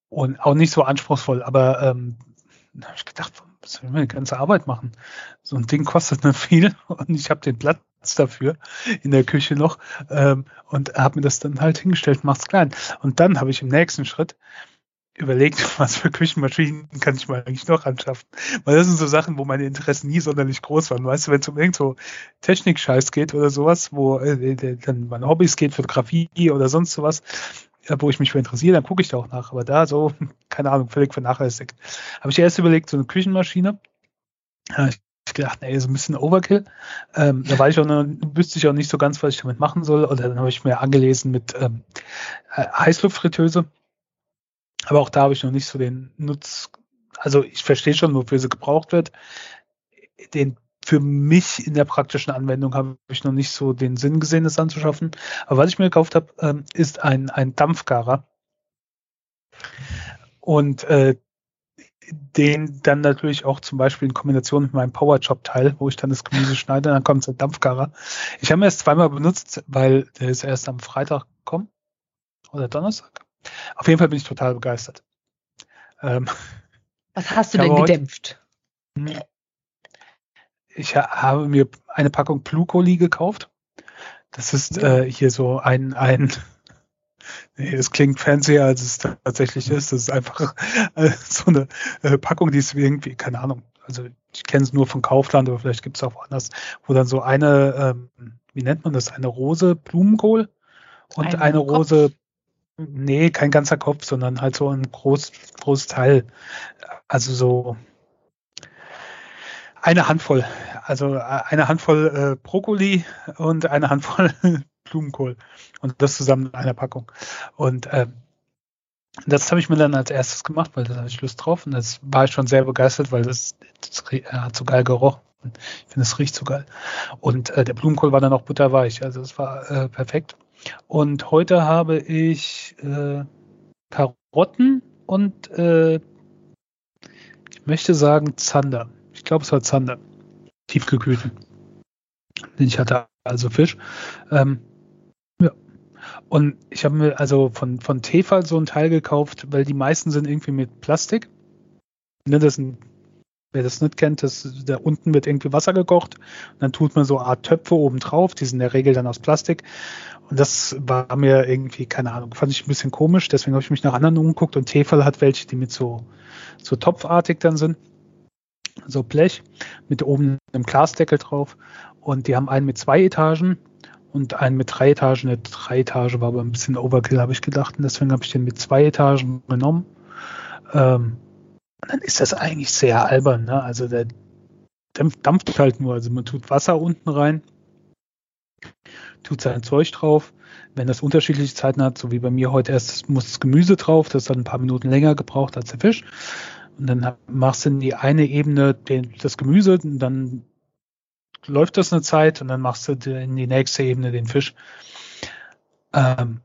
Und auch nicht so anspruchsvoll, aber ähm, habe ich gedacht, was will man die ganze Arbeit machen? So ein Ding kostet nicht viel und ich habe den Platz dafür in der Küche noch ähm, und habe mir das dann halt hingestellt, mach's klein. Und dann habe ich im nächsten Schritt überlegt, was für Küchenmaschinen kann ich mal eigentlich noch anschaffen. Weil das sind so Sachen, wo meine Interessen nie sonderlich groß waren. Weißt du, wenn es um irgend so Technik-Scheiß geht oder sowas, wo äh, dann meine Hobbys geht, Fotografie oder sonst sowas, ja, wo ich mich für interessiere, dann gucke ich da auch nach. Aber da so, keine Ahnung, völlig vernachlässigt. Habe ich erst überlegt, so eine Küchenmaschine. Ich gedacht, ey, so ein bisschen Overkill. Ähm, da war ich auch noch, wüsste ich auch nicht so ganz, was ich damit machen soll. Oder dann habe ich mir angelesen mit ähm, äh, Heißluftfritteuse. Aber auch da habe ich noch nicht so den Nutz. Also ich verstehe schon, wofür sie gebraucht wird. Den für mich in der praktischen Anwendung habe ich noch nicht so den Sinn gesehen, das anzuschaffen. Aber was ich mir gekauft habe, ähm, ist ein, ein Dampfgarer. Und äh, den dann natürlich auch zum Beispiel in Kombination mit meinem Powerchop-Teil, wo ich dann das Gemüse schneide, dann kommt der Dampfgarer. Ich habe ihn erst zweimal benutzt, weil der ist erst am Freitag kommen oder Donnerstag. Auf jeden Fall bin ich total begeistert. Ähm, Was hast du denn gedämpft? Hm. ich habe mir eine Packung Plukoli gekauft. Das ist äh, hier so ein, ein Nee, es klingt fancier, als es tatsächlich ist. Das ist einfach äh, so eine äh, Packung, die ist irgendwie, keine Ahnung, also ich kenne es nur von Kaufland, aber vielleicht gibt es auch woanders, wo dann so eine, ähm, wie nennt man das, eine Rose Blumenkohl und eine, eine Rose, nee, kein ganzer Kopf, sondern halt so ein groß, großes Teil. Also so eine Handvoll, also eine Handvoll äh, Brokkoli und eine Handvoll Blumenkohl und das zusammen in einer Packung. Und ähm, das habe ich mir dann als erstes gemacht, weil da hatte ich Lust drauf und das war ich schon sehr begeistert, weil das, das hat so geil gerochen. Ich finde, es riecht so geil. Und äh, der Blumenkohl war dann auch butterweich, also es war äh, perfekt. Und heute habe ich äh, Karotten und äh, ich möchte sagen Zander. Ich glaube, es war Zander. Tiefgekühlten. Ich hatte, also Fisch. Ähm, und ich habe mir also von, von Tefal so ein Teil gekauft, weil die meisten sind irgendwie mit Plastik. Ne, das sind, wer das nicht kennt, das, da unten wird irgendwie Wasser gekocht und dann tut man so eine Art Töpfe oben drauf, die sind in der Regel dann aus Plastik. Und das war mir irgendwie, keine Ahnung, fand ich ein bisschen komisch, deswegen habe ich mich nach anderen umgeguckt und Tefal hat welche, die mit so, so topfartig dann sind. So Blech mit oben einem Glasdeckel drauf. Und die haben einen mit zwei Etagen und einen mit drei Etagen. Der drei Etage war aber ein bisschen Overkill, habe ich gedacht. Und deswegen habe ich den mit zwei Etagen genommen. Ähm, und dann ist das eigentlich sehr albern. Ne? Also der dampft halt nur. Also man tut Wasser unten rein, tut sein Zeug drauf. Wenn das unterschiedliche Zeiten hat, so wie bei mir heute erst, muss das Gemüse drauf. Das hat ein paar Minuten länger gebraucht als der Fisch. Und dann machst du in die eine Ebene den, das Gemüse, und dann läuft das eine Zeit und dann machst du in die nächste Ebene den Fisch. Ähm,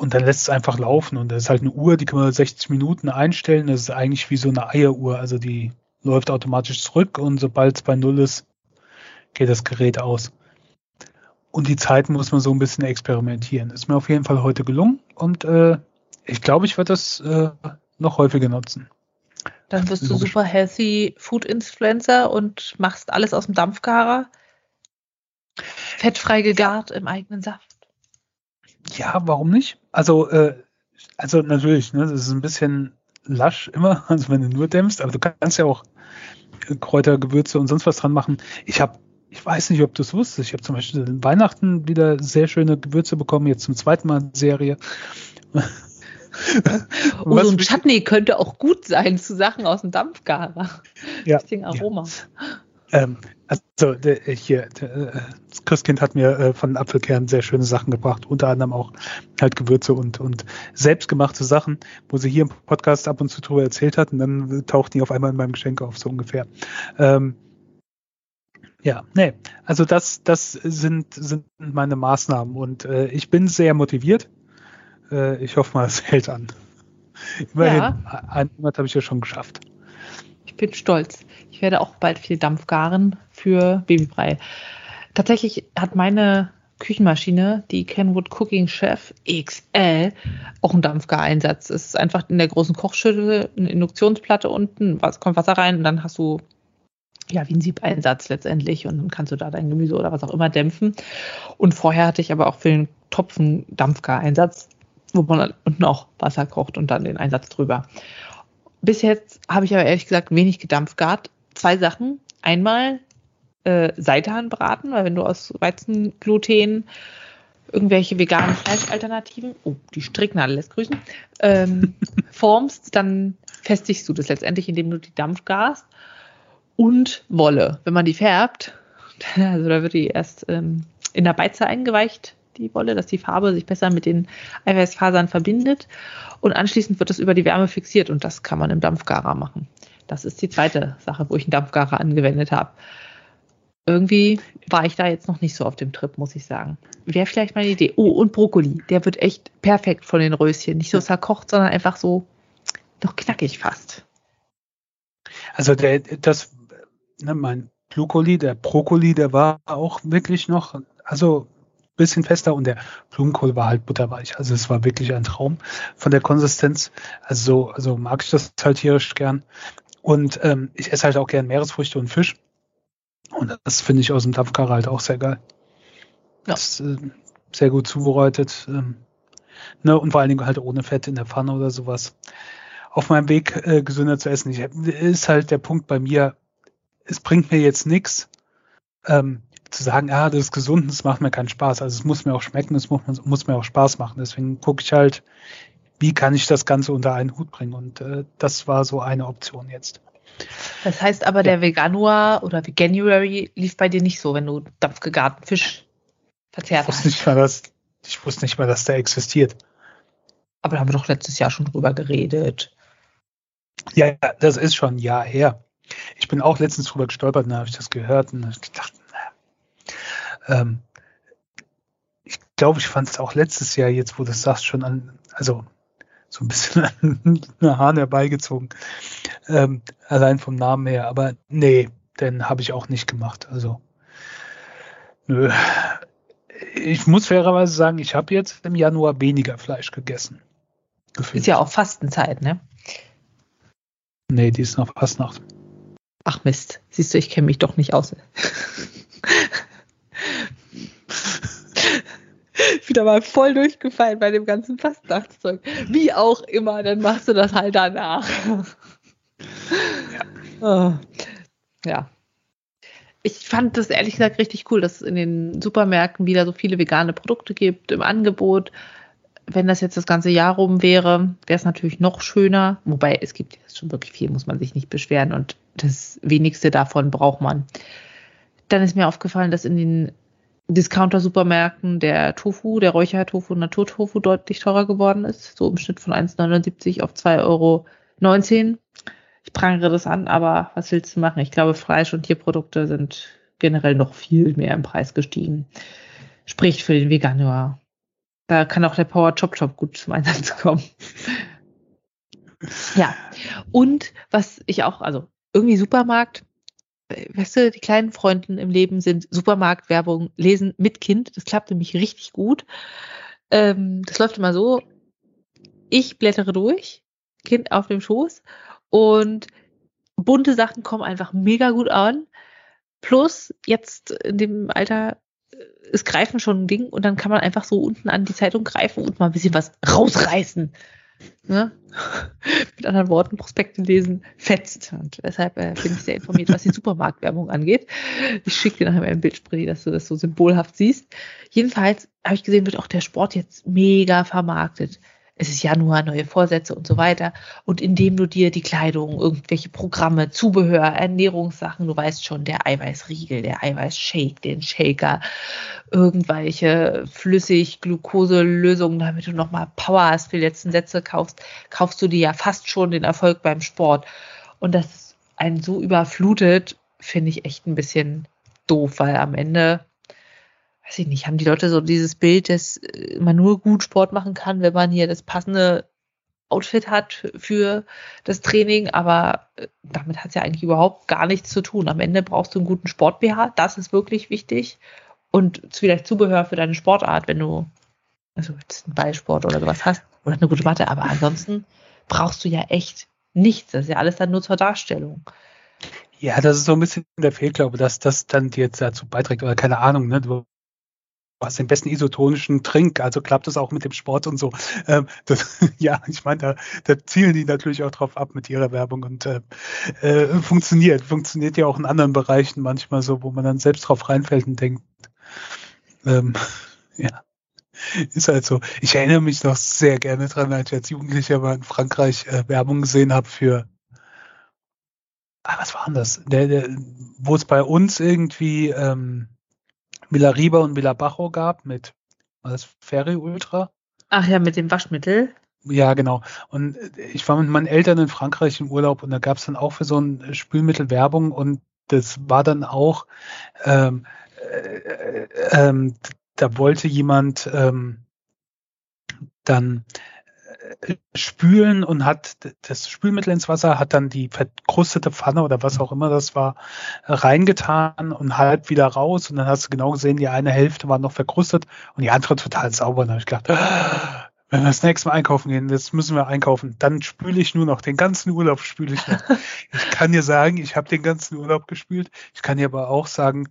und dann lässt es einfach laufen. Und das ist halt eine Uhr, die kann man 60 Minuten einstellen. Das ist eigentlich wie so eine Eieruhr. Also die läuft automatisch zurück und sobald es bei Null ist, geht das Gerät aus. Und die Zeiten muss man so ein bisschen experimentieren. Ist mir auf jeden Fall heute gelungen und äh, ich glaube, ich werde das äh, noch häufiger nutzen. Dann wirst du super healthy Food Influencer und machst alles aus dem Dampfgarer. Fettfrei gegart im eigenen Saft. Ja, warum nicht? Also, äh, also natürlich, ne, das ist ein bisschen lasch immer, also wenn du nur dämpfst, aber du kannst ja auch Kräuter, Gewürze und sonst was dran machen. Ich habe, ich weiß nicht, ob du es wusstest, ich habe zum Beispiel in Weihnachten wieder sehr schöne Gewürze bekommen, jetzt zum zweiten Mal in Serie. oh, so ein Chutney könnte auch gut sein zu Sachen aus dem Dampfgarer. Ja. Bisschen Aroma. Ja. Ähm, also der, äh, hier, äh, das Christkind hat mir äh, von Apfelkern sehr schöne Sachen gebracht, unter anderem auch halt Gewürze und, und selbstgemachte Sachen, wo sie hier im Podcast ab und zu drüber erzählt hat und dann tauchten die auf einmal in meinem Geschenk auf, so ungefähr. Ähm, ja, nee, also das, das sind, sind meine Maßnahmen und äh, ich bin sehr motiviert. Äh, ich hoffe mal, es hält an. Immerhin, ja. einen Monat habe ich ja schon geschafft. Ich bin stolz. Ich werde auch bald viel Dampf garen für Babybrei. Tatsächlich hat meine Küchenmaschine, die Kenwood Cooking Chef XL, auch einen Dampfgareinsatz. Es ist einfach in der großen Kochschüssel eine Induktionsplatte unten, was kommt Wasser rein und dann hast du ja, wie ein Siebeinsatz letztendlich und dann kannst du da dein Gemüse oder was auch immer dämpfen. Und vorher hatte ich aber auch für den Topfen Dampfgareinsatz, wo man unten auch Wasser kocht und dann den Einsatz drüber. Bis jetzt habe ich aber ehrlich gesagt wenig gedampfgart. Zwei Sachen. Einmal äh, Seitanbraten, weil wenn du aus Weizengluten irgendwelche veganen Fleischalternativen, oh, die Stricknadel lässt grüßen, ähm, formst, dann festigst du das letztendlich, indem du die dampfgarst. Und Wolle, wenn man die färbt, also da wird die erst ähm, in der Beize eingeweicht, die Wolle, dass die Farbe sich besser mit den Eiweißfasern verbindet. Und anschließend wird das über die Wärme fixiert und das kann man im Dampfgarer machen. Das ist die zweite Sache, wo ich einen Dampfgarer angewendet habe. Irgendwie war ich da jetzt noch nicht so auf dem Trip, muss ich sagen. Wäre vielleicht meine Idee. Oh, und Brokkoli. Der wird echt perfekt von den Röschen. Nicht so zerkocht, sondern einfach so noch knackig fast. Also der, das, ne, mein Glukoli, der Brokkoli, der war auch wirklich noch, also bisschen fester und der Blumenkohl war halt butterweich. Also es war wirklich ein Traum von der Konsistenz. Also, also mag ich das halt tierisch gern. Und ähm, ich esse halt auch gern Meeresfrüchte und Fisch. Und das finde ich aus dem Dampfkarre halt auch sehr geil. Ja. Das, äh, sehr gut zubereitet. Ähm, ne, und vor allen Dingen halt ohne Fett in der Pfanne oder sowas. Auf meinem Weg äh, gesünder zu essen. Ich, ist halt der Punkt bei mir, es bringt mir jetzt nichts, ähm, zu sagen, ah, das ist gesund, das macht mir keinen Spaß. Also es muss mir auch schmecken, es muss, muss mir auch Spaß machen. Deswegen gucke ich halt, wie kann ich das Ganze unter einen Hut bringen. Und äh, das war so eine Option jetzt. Das heißt aber, der Veganuar oder Veganuary lief bei dir nicht so, wenn du dampfgegarten Fisch verzehrt ich wusste hast. Nicht mal, dass, ich wusste nicht mal, dass der existiert. Aber da haben wir doch letztes Jahr schon drüber geredet. Ja, das ist schon ein Jahr her. Ich bin auch letztens drüber gestolpert und da habe ich das gehört und ich gedacht, naja. Ähm, ich glaube, ich fand es auch letztes Jahr jetzt, wo du das sagst, schon an, also so ein bisschen an den Haaren herbeigezogen. Ähm, allein vom Namen her. Aber nee, den habe ich auch nicht gemacht. Also, nö. Ich muss fairerweise sagen, ich habe jetzt im Januar weniger Fleisch gegessen. Gefühlt. Ist ja auch Fastenzeit, ne? Nee, die ist noch Fastnacht. Ach Mist, siehst du, ich kenne mich doch nicht aus. Wieder mal voll durchgefallen bei dem ganzen Fastnachtszeug. Wie auch immer, dann machst du das halt danach. Ja. Oh. ja. Ich fand das ehrlich gesagt richtig cool, dass es in den Supermärkten wieder so viele vegane Produkte gibt im Angebot wenn das jetzt das ganze Jahr rum wäre, wäre es natürlich noch schöner. Wobei es gibt jetzt schon wirklich viel, muss man sich nicht beschweren und das wenigste davon braucht man. Dann ist mir aufgefallen, dass in den Discounter-Supermärkten der Tofu, der Räuchertofu, Naturtofu deutlich teurer geworden ist. So im Schnitt von 1,79 auf 2,19 Euro. Ich prangere das an, aber was willst du machen? Ich glaube, Fleisch- und Tierprodukte sind generell noch viel mehr im Preis gestiegen. Spricht für den Veganer da kann auch der Power Chop Chop gut zum Einsatz kommen. ja. Und was ich auch, also irgendwie Supermarkt, weißt du, die kleinen Freunden im Leben sind Supermarktwerbung lesen mit Kind. Das klappt nämlich richtig gut. Ähm, das läuft immer so. Ich blättere durch, Kind auf dem Schoß und bunte Sachen kommen einfach mega gut an. Plus jetzt in dem Alter ist Greifen schon ein Ding und dann kann man einfach so unten an die Zeitung greifen und mal ein bisschen was rausreißen. Ne? Mit anderen Worten, Prospekte lesen fetzt. Und deshalb äh, bin ich sehr informiert, was die Supermarktwerbung angeht. Ich schicke dir nachher mal ein Bildspray, dass du das so symbolhaft siehst. Jedenfalls habe ich gesehen, wird auch der Sport jetzt mega vermarktet es ist Januar, neue Vorsätze und so weiter. Und indem du dir die Kleidung, irgendwelche Programme, Zubehör, Ernährungssachen, du weißt schon, der Eiweißriegel, der Eiweißshake, den Shaker, irgendwelche flüssig Glukoselösungen, damit du nochmal Power hast für die letzten Sätze kaufst, kaufst du dir ja fast schon den Erfolg beim Sport. Und das einen so überflutet, finde ich echt ein bisschen doof, weil am Ende weiß ich nicht, haben die Leute so dieses Bild, dass äh, man nur gut Sport machen kann, wenn man hier das passende Outfit hat für das Training, aber äh, damit hat es ja eigentlich überhaupt gar nichts zu tun. Am Ende brauchst du einen guten Sport-BH, das ist wirklich wichtig. Und vielleicht Zubehör für deine Sportart, wenn du also jetzt einen Ballsport oder sowas hast oder eine gute Matte, aber ansonsten brauchst du ja echt nichts. Das ist ja alles dann nur zur Darstellung. Ja, das ist so ein bisschen der Fehlglaube, dass das dann jetzt dazu beiträgt, oder keine Ahnung, ne? Du hast den besten isotonischen Trink, also klappt das auch mit dem Sport und so. Ähm, das, ja, ich meine, da, da zielen die natürlich auch drauf ab mit ihrer Werbung und äh, äh, funktioniert. Funktioniert ja auch in anderen Bereichen manchmal so, wo man dann selbst drauf reinfällt und denkt, ähm, ja. Ist halt so. Ich erinnere mich noch sehr gerne dran, als ich als Jugendlicher mal in Frankreich äh, Werbung gesehen habe für ah, was war denn das? Der, der, wo es bei uns irgendwie ähm, Villa und Villa gab mit das Ferry Ultra. Ach ja, mit dem Waschmittel. Ja, genau. Und ich war mit meinen Eltern in Frankreich im Urlaub und da gab es dann auch für so ein Spülmittel Werbung und das war dann auch, ähm, äh, äh, da wollte jemand ähm, dann spülen und hat das Spülmittel ins Wasser, hat dann die verkrustete Pfanne oder was auch immer das war, reingetan und halb wieder raus. Und dann hast du genau gesehen, die eine Hälfte war noch verkrustet und die andere total sauber. Und da habe ich gedacht, ah, wenn wir das nächste Mal einkaufen gehen, jetzt müssen wir einkaufen, dann spüle ich nur noch, den ganzen Urlaub spüle ich noch. Ich kann dir sagen, ich habe den ganzen Urlaub gespült. Ich kann dir aber auch sagen,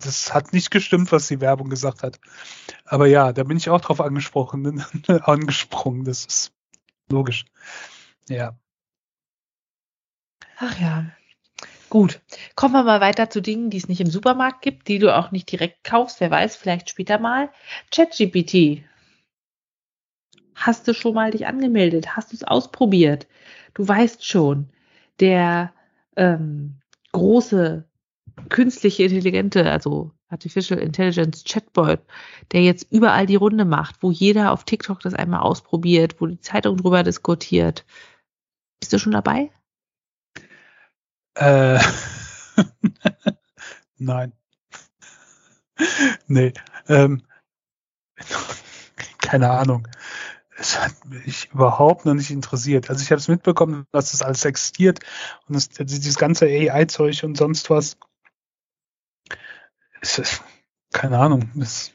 das hat nicht gestimmt, was die Werbung gesagt hat. Aber ja, da bin ich auch drauf angesprochen, angesprungen. Das ist logisch. Ja. Ach ja. Gut, kommen wir mal weiter zu Dingen, die es nicht im Supermarkt gibt, die du auch nicht direkt kaufst. Wer weiß, vielleicht später mal. ChatGPT. Hast du schon mal dich angemeldet? Hast du es ausprobiert? Du weißt schon, der ähm, große künstliche Intelligente, also Artificial Intelligence Chatbot, der jetzt überall die Runde macht, wo jeder auf TikTok das einmal ausprobiert, wo die Zeitung drüber diskutiert. Bist du schon dabei? Äh, Nein. nee. Ähm, keine Ahnung. Es hat mich überhaupt noch nicht interessiert. Also ich habe es mitbekommen, dass das alles existiert und das, dieses ganze AI-Zeug und sonst was. Es ist, keine Ahnung. Es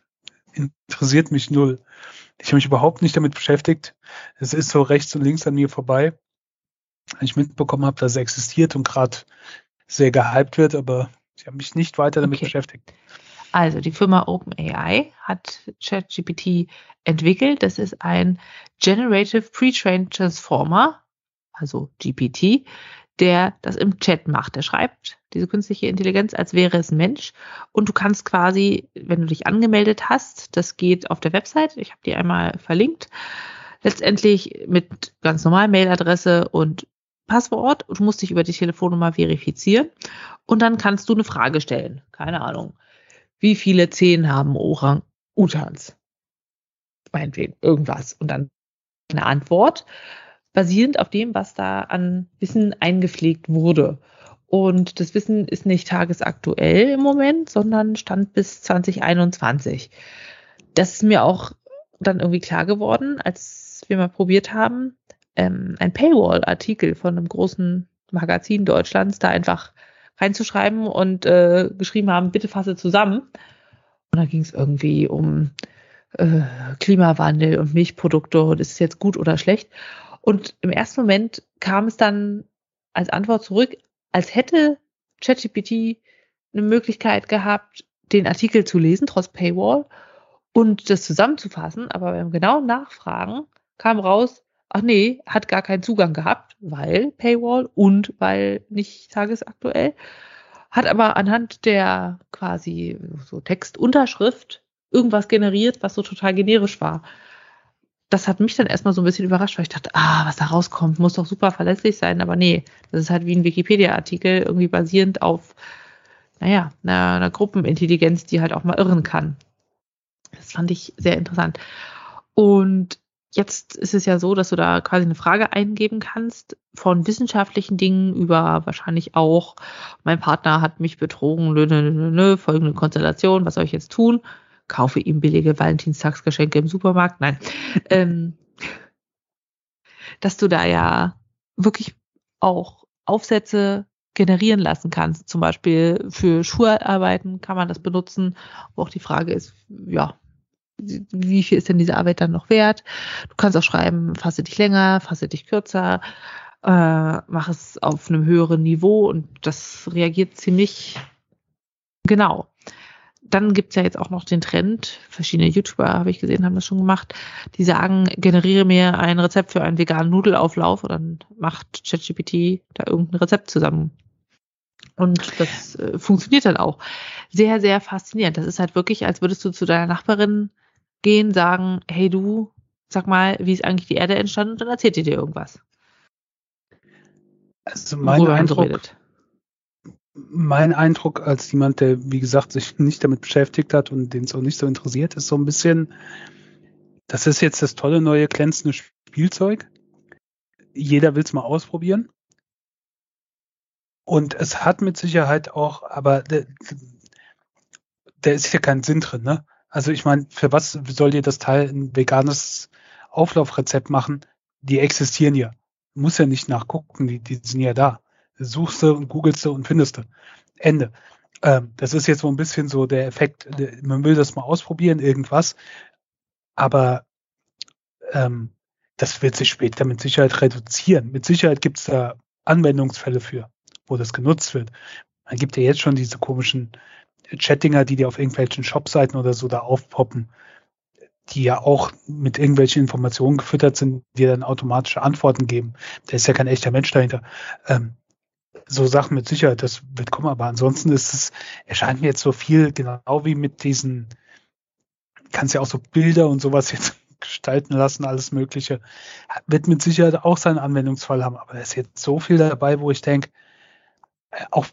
interessiert mich null. Ich habe mich überhaupt nicht damit beschäftigt. Es ist so rechts und links an mir vorbei. Ich mitbekommen habe, dass es existiert und gerade sehr gehypt wird, aber ich habe mich nicht weiter damit okay. beschäftigt. Also die Firma OpenAI hat ChatGPT entwickelt. Das ist ein Generative Pre-Trained Transformer, also GPT, der das im Chat macht. Der schreibt diese künstliche Intelligenz, als wäre es ein Mensch. Und du kannst quasi, wenn du dich angemeldet hast, das geht auf der Website, ich habe die einmal verlinkt, letztendlich mit ganz normal Mailadresse und Passwort. Du musst dich über die Telefonnummer verifizieren und dann kannst du eine Frage stellen. Keine Ahnung. Wie viele Zehen haben Orang-Utans? Meinetwegen, irgendwas. Und dann eine Antwort, basierend auf dem, was da an Wissen eingepflegt wurde. Und das Wissen ist nicht tagesaktuell im Moment, sondern stand bis 2021. Das ist mir auch dann irgendwie klar geworden, als wir mal probiert haben, ähm, ein Paywall-Artikel von einem großen Magazin Deutschlands da einfach reinzuschreiben und äh, geschrieben haben, bitte fasse zusammen. Und dann ging es irgendwie um äh, Klimawandel und Milchprodukte und ist es jetzt gut oder schlecht. Und im ersten Moment kam es dann als Antwort zurück, als hätte ChatGPT eine Möglichkeit gehabt, den Artikel zu lesen, trotz Paywall, und das zusammenzufassen. Aber beim genauen Nachfragen kam raus, ach nee, hat gar keinen Zugang gehabt, weil Paywall und weil nicht tagesaktuell. Hat aber anhand der quasi so Textunterschrift irgendwas generiert, was so total generisch war. Das hat mich dann erstmal so ein bisschen überrascht, weil ich dachte, ah, was da rauskommt, muss doch super verlässlich sein. Aber nee, das ist halt wie ein Wikipedia-Artikel, irgendwie basierend auf, naja, einer, einer Gruppenintelligenz, die halt auch mal irren kann. Das fand ich sehr interessant. Und Jetzt ist es ja so, dass du da quasi eine Frage eingeben kannst von wissenschaftlichen Dingen über wahrscheinlich auch, mein Partner hat mich betrogen, nö, nö, nö, nö, folgende Konstellation, was soll ich jetzt tun? Kaufe ihm billige Valentinstagsgeschenke im Supermarkt? Nein. Ähm, dass du da ja wirklich auch Aufsätze generieren lassen kannst. Zum Beispiel für Schularbeiten kann man das benutzen, wo auch die Frage ist, ja, wie viel ist denn diese Arbeit dann noch wert? Du kannst auch schreiben, fasse dich länger, fasse dich kürzer, äh, mach es auf einem höheren Niveau und das reagiert ziemlich genau. Dann gibt's ja jetzt auch noch den Trend, verschiedene YouTuber, habe ich gesehen, haben das schon gemacht, die sagen, generiere mir ein Rezept für einen veganen Nudelauflauf und dann macht ChatGPT da irgendein Rezept zusammen. Und das äh, funktioniert dann auch. Sehr, sehr faszinierend. Das ist halt wirklich, als würdest du zu deiner Nachbarin gehen, sagen, hey du, sag mal, wie ist eigentlich die Erde entstanden und dann erzählt ihr dir irgendwas. Also mein Eindruck, mein Eindruck als jemand, der, wie gesagt, sich nicht damit beschäftigt hat und den es auch nicht so interessiert, ist so ein bisschen, das ist jetzt das tolle neue glänzende Spielzeug. Jeder will es mal ausprobieren. Und es hat mit Sicherheit auch, aber der, der ist ja kein Sinn drin, ne? Also ich meine, für was soll dir das Teil ein veganes Auflaufrezept machen? Die existieren ja. Du musst ja nicht nachgucken, die, die sind ja da. Suchst du und googelst du und findest du. Ende. Ähm, das ist jetzt so ein bisschen so der Effekt, man will das mal ausprobieren, irgendwas. Aber ähm, das wird sich später mit Sicherheit reduzieren. Mit Sicherheit gibt es da Anwendungsfälle für, wo das genutzt wird. Man gibt ja jetzt schon diese komischen Chattinger, die dir auf irgendwelchen Shopseiten oder so da aufpoppen, die ja auch mit irgendwelchen Informationen gefüttert sind, die dann automatische Antworten geben. Da ist ja kein echter Mensch dahinter. Ähm, so Sachen mit Sicherheit, das wird kommen, aber ansonsten ist es, erscheint mir jetzt so viel, genau wie mit diesen, kannst ja auch so Bilder und sowas jetzt gestalten lassen, alles Mögliche. Wird mit Sicherheit auch seinen Anwendungsfall haben, aber es ist jetzt so viel dabei, wo ich denke, äh, auch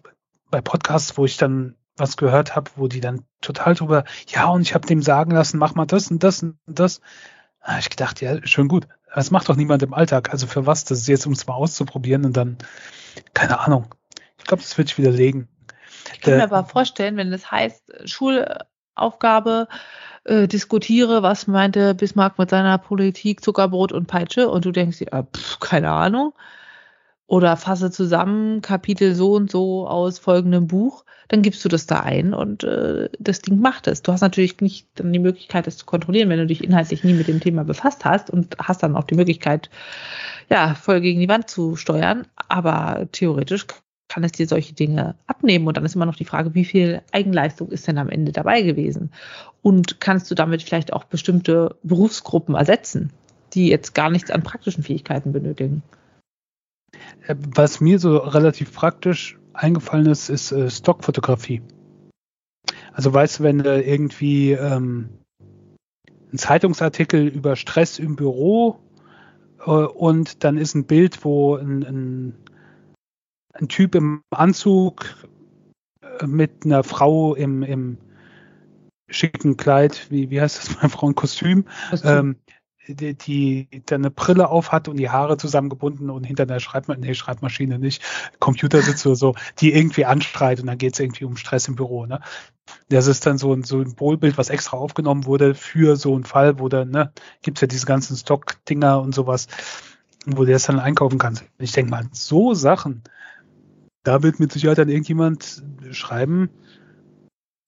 bei Podcasts, wo ich dann was gehört habe, wo die dann total drüber, ja, und ich habe dem sagen lassen, mach mal das und das und das. Da ich gedacht, ja, schön gut. Das macht doch niemand im Alltag. Also für was? Das ist jetzt, um es mal auszuprobieren und dann, keine Ahnung. Ich glaube, das wird sich widerlegen. Ich kann mir aber vorstellen, wenn das heißt, Schulaufgabe, äh, diskutiere, was meinte Bismarck mit seiner Politik, Zuckerbrot und Peitsche und du denkst dir, ah, pff, keine Ahnung. Oder fasse zusammen Kapitel so und so aus folgendem Buch, dann gibst du das da ein und äh, das Ding macht es. Du hast natürlich nicht dann die Möglichkeit, das zu kontrollieren, wenn du dich inhaltlich nie mit dem Thema befasst hast und hast dann auch die Möglichkeit, ja, voll gegen die Wand zu steuern. Aber theoretisch kann es dir solche Dinge abnehmen. Und dann ist immer noch die Frage, wie viel Eigenleistung ist denn am Ende dabei gewesen? Und kannst du damit vielleicht auch bestimmte Berufsgruppen ersetzen, die jetzt gar nichts an praktischen Fähigkeiten benötigen? Äh, was mir so relativ praktisch eingefallen ist, ist äh, Stockfotografie. Also weißt du, wenn du irgendwie ähm, ein Zeitungsartikel über Stress im Büro äh, und dann ist ein Bild, wo ein, ein ein Typ im Anzug äh, mit einer Frau im, im schicken Kleid, wie, wie heißt das, meine Frau, ein Kostüm, ähm, die, die dann eine Brille auf hat und die Haare zusammengebunden und hinter einer Schreibma nee, Schreibmaschine nicht, Computer sitzt oder so, die irgendwie anstreit und dann geht es irgendwie um Stress im Büro. Ne? Das ist dann so ein Symbolbild, was extra aufgenommen wurde für so einen Fall, wo dann, ne, gibt es ja diese ganzen Stock-Dinger und sowas, wo du das dann einkaufen kannst. Ich denke mal, so Sachen, da wird mit Sicherheit dann irgendjemand schreiben,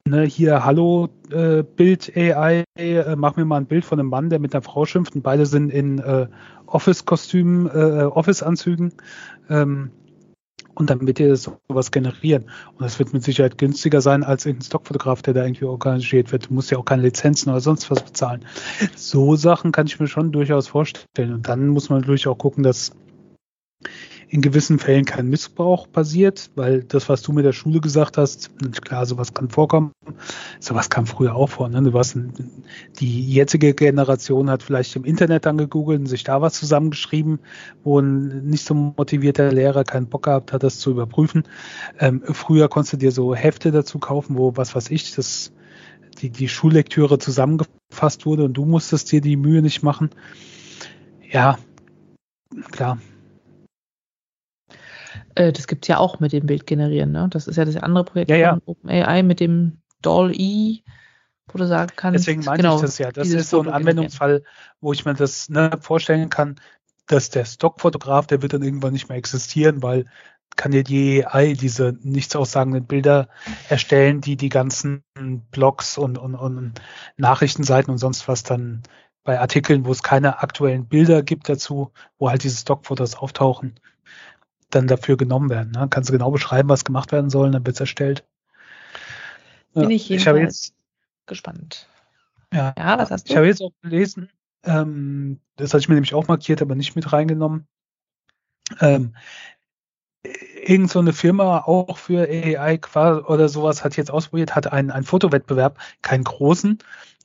ne, hier, hallo, äh, Bild AI, äh, mach mir mal ein Bild von einem Mann, der mit einer Frau schimpft und beide sind in äh, Office-Kostümen, äh, Office-Anzügen. Ähm, und dann wird dir sowas generieren. Und das wird mit Sicherheit günstiger sein als irgendein Stockfotograf, der da irgendwie organisiert wird. Du musst ja auch keine Lizenzen oder sonst was bezahlen. So Sachen kann ich mir schon durchaus vorstellen. Und dann muss man natürlich auch gucken, dass in gewissen Fällen kein Missbrauch passiert, weil das, was du mit der Schule gesagt hast, klar, sowas kann vorkommen, sowas kam früher auch vor. Ne? Du warst, die jetzige Generation hat vielleicht im Internet dann gegoogelt und sich da was zusammengeschrieben, wo ein nicht so motivierter Lehrer keinen Bock gehabt hat, das zu überprüfen. Ähm, früher konntest du dir so Hefte dazu kaufen, wo was weiß ich, das die, die Schullektüre zusammengefasst wurde und du musstest dir die Mühe nicht machen. Ja, klar, äh, das gibt's ja auch mit dem Bild generieren, ne? Das ist ja das andere Projekt ja, ja. von OpenAI mit dem Doll-E, wo du sagen kannst. Deswegen meine genau, ich das ja. Das ist so ein Anwendungsfall, wo ich mir das ne, vorstellen kann, dass der Stockfotograf, der wird dann irgendwann nicht mehr existieren, weil kann dir die AI diese nichts aussagenden Bilder erstellen, die die ganzen Blogs und, und, und Nachrichtenseiten und sonst was dann bei Artikeln, wo es keine aktuellen Bilder gibt dazu, wo halt diese Stockfotos auftauchen, dann dafür genommen werden. Ne? Kannst du genau beschreiben, was gemacht werden soll, dann wird es erstellt. Bin ich ich habe jetzt, gespannt. Ja, ja, was hast du? Ich habe jetzt auch gelesen, ähm, das hatte ich mir nämlich auch markiert, aber nicht mit reingenommen. Ähm, irgend so eine Firma auch für AI oder sowas hat jetzt ausprobiert, hat einen, einen Fotowettbewerb, keinen großen,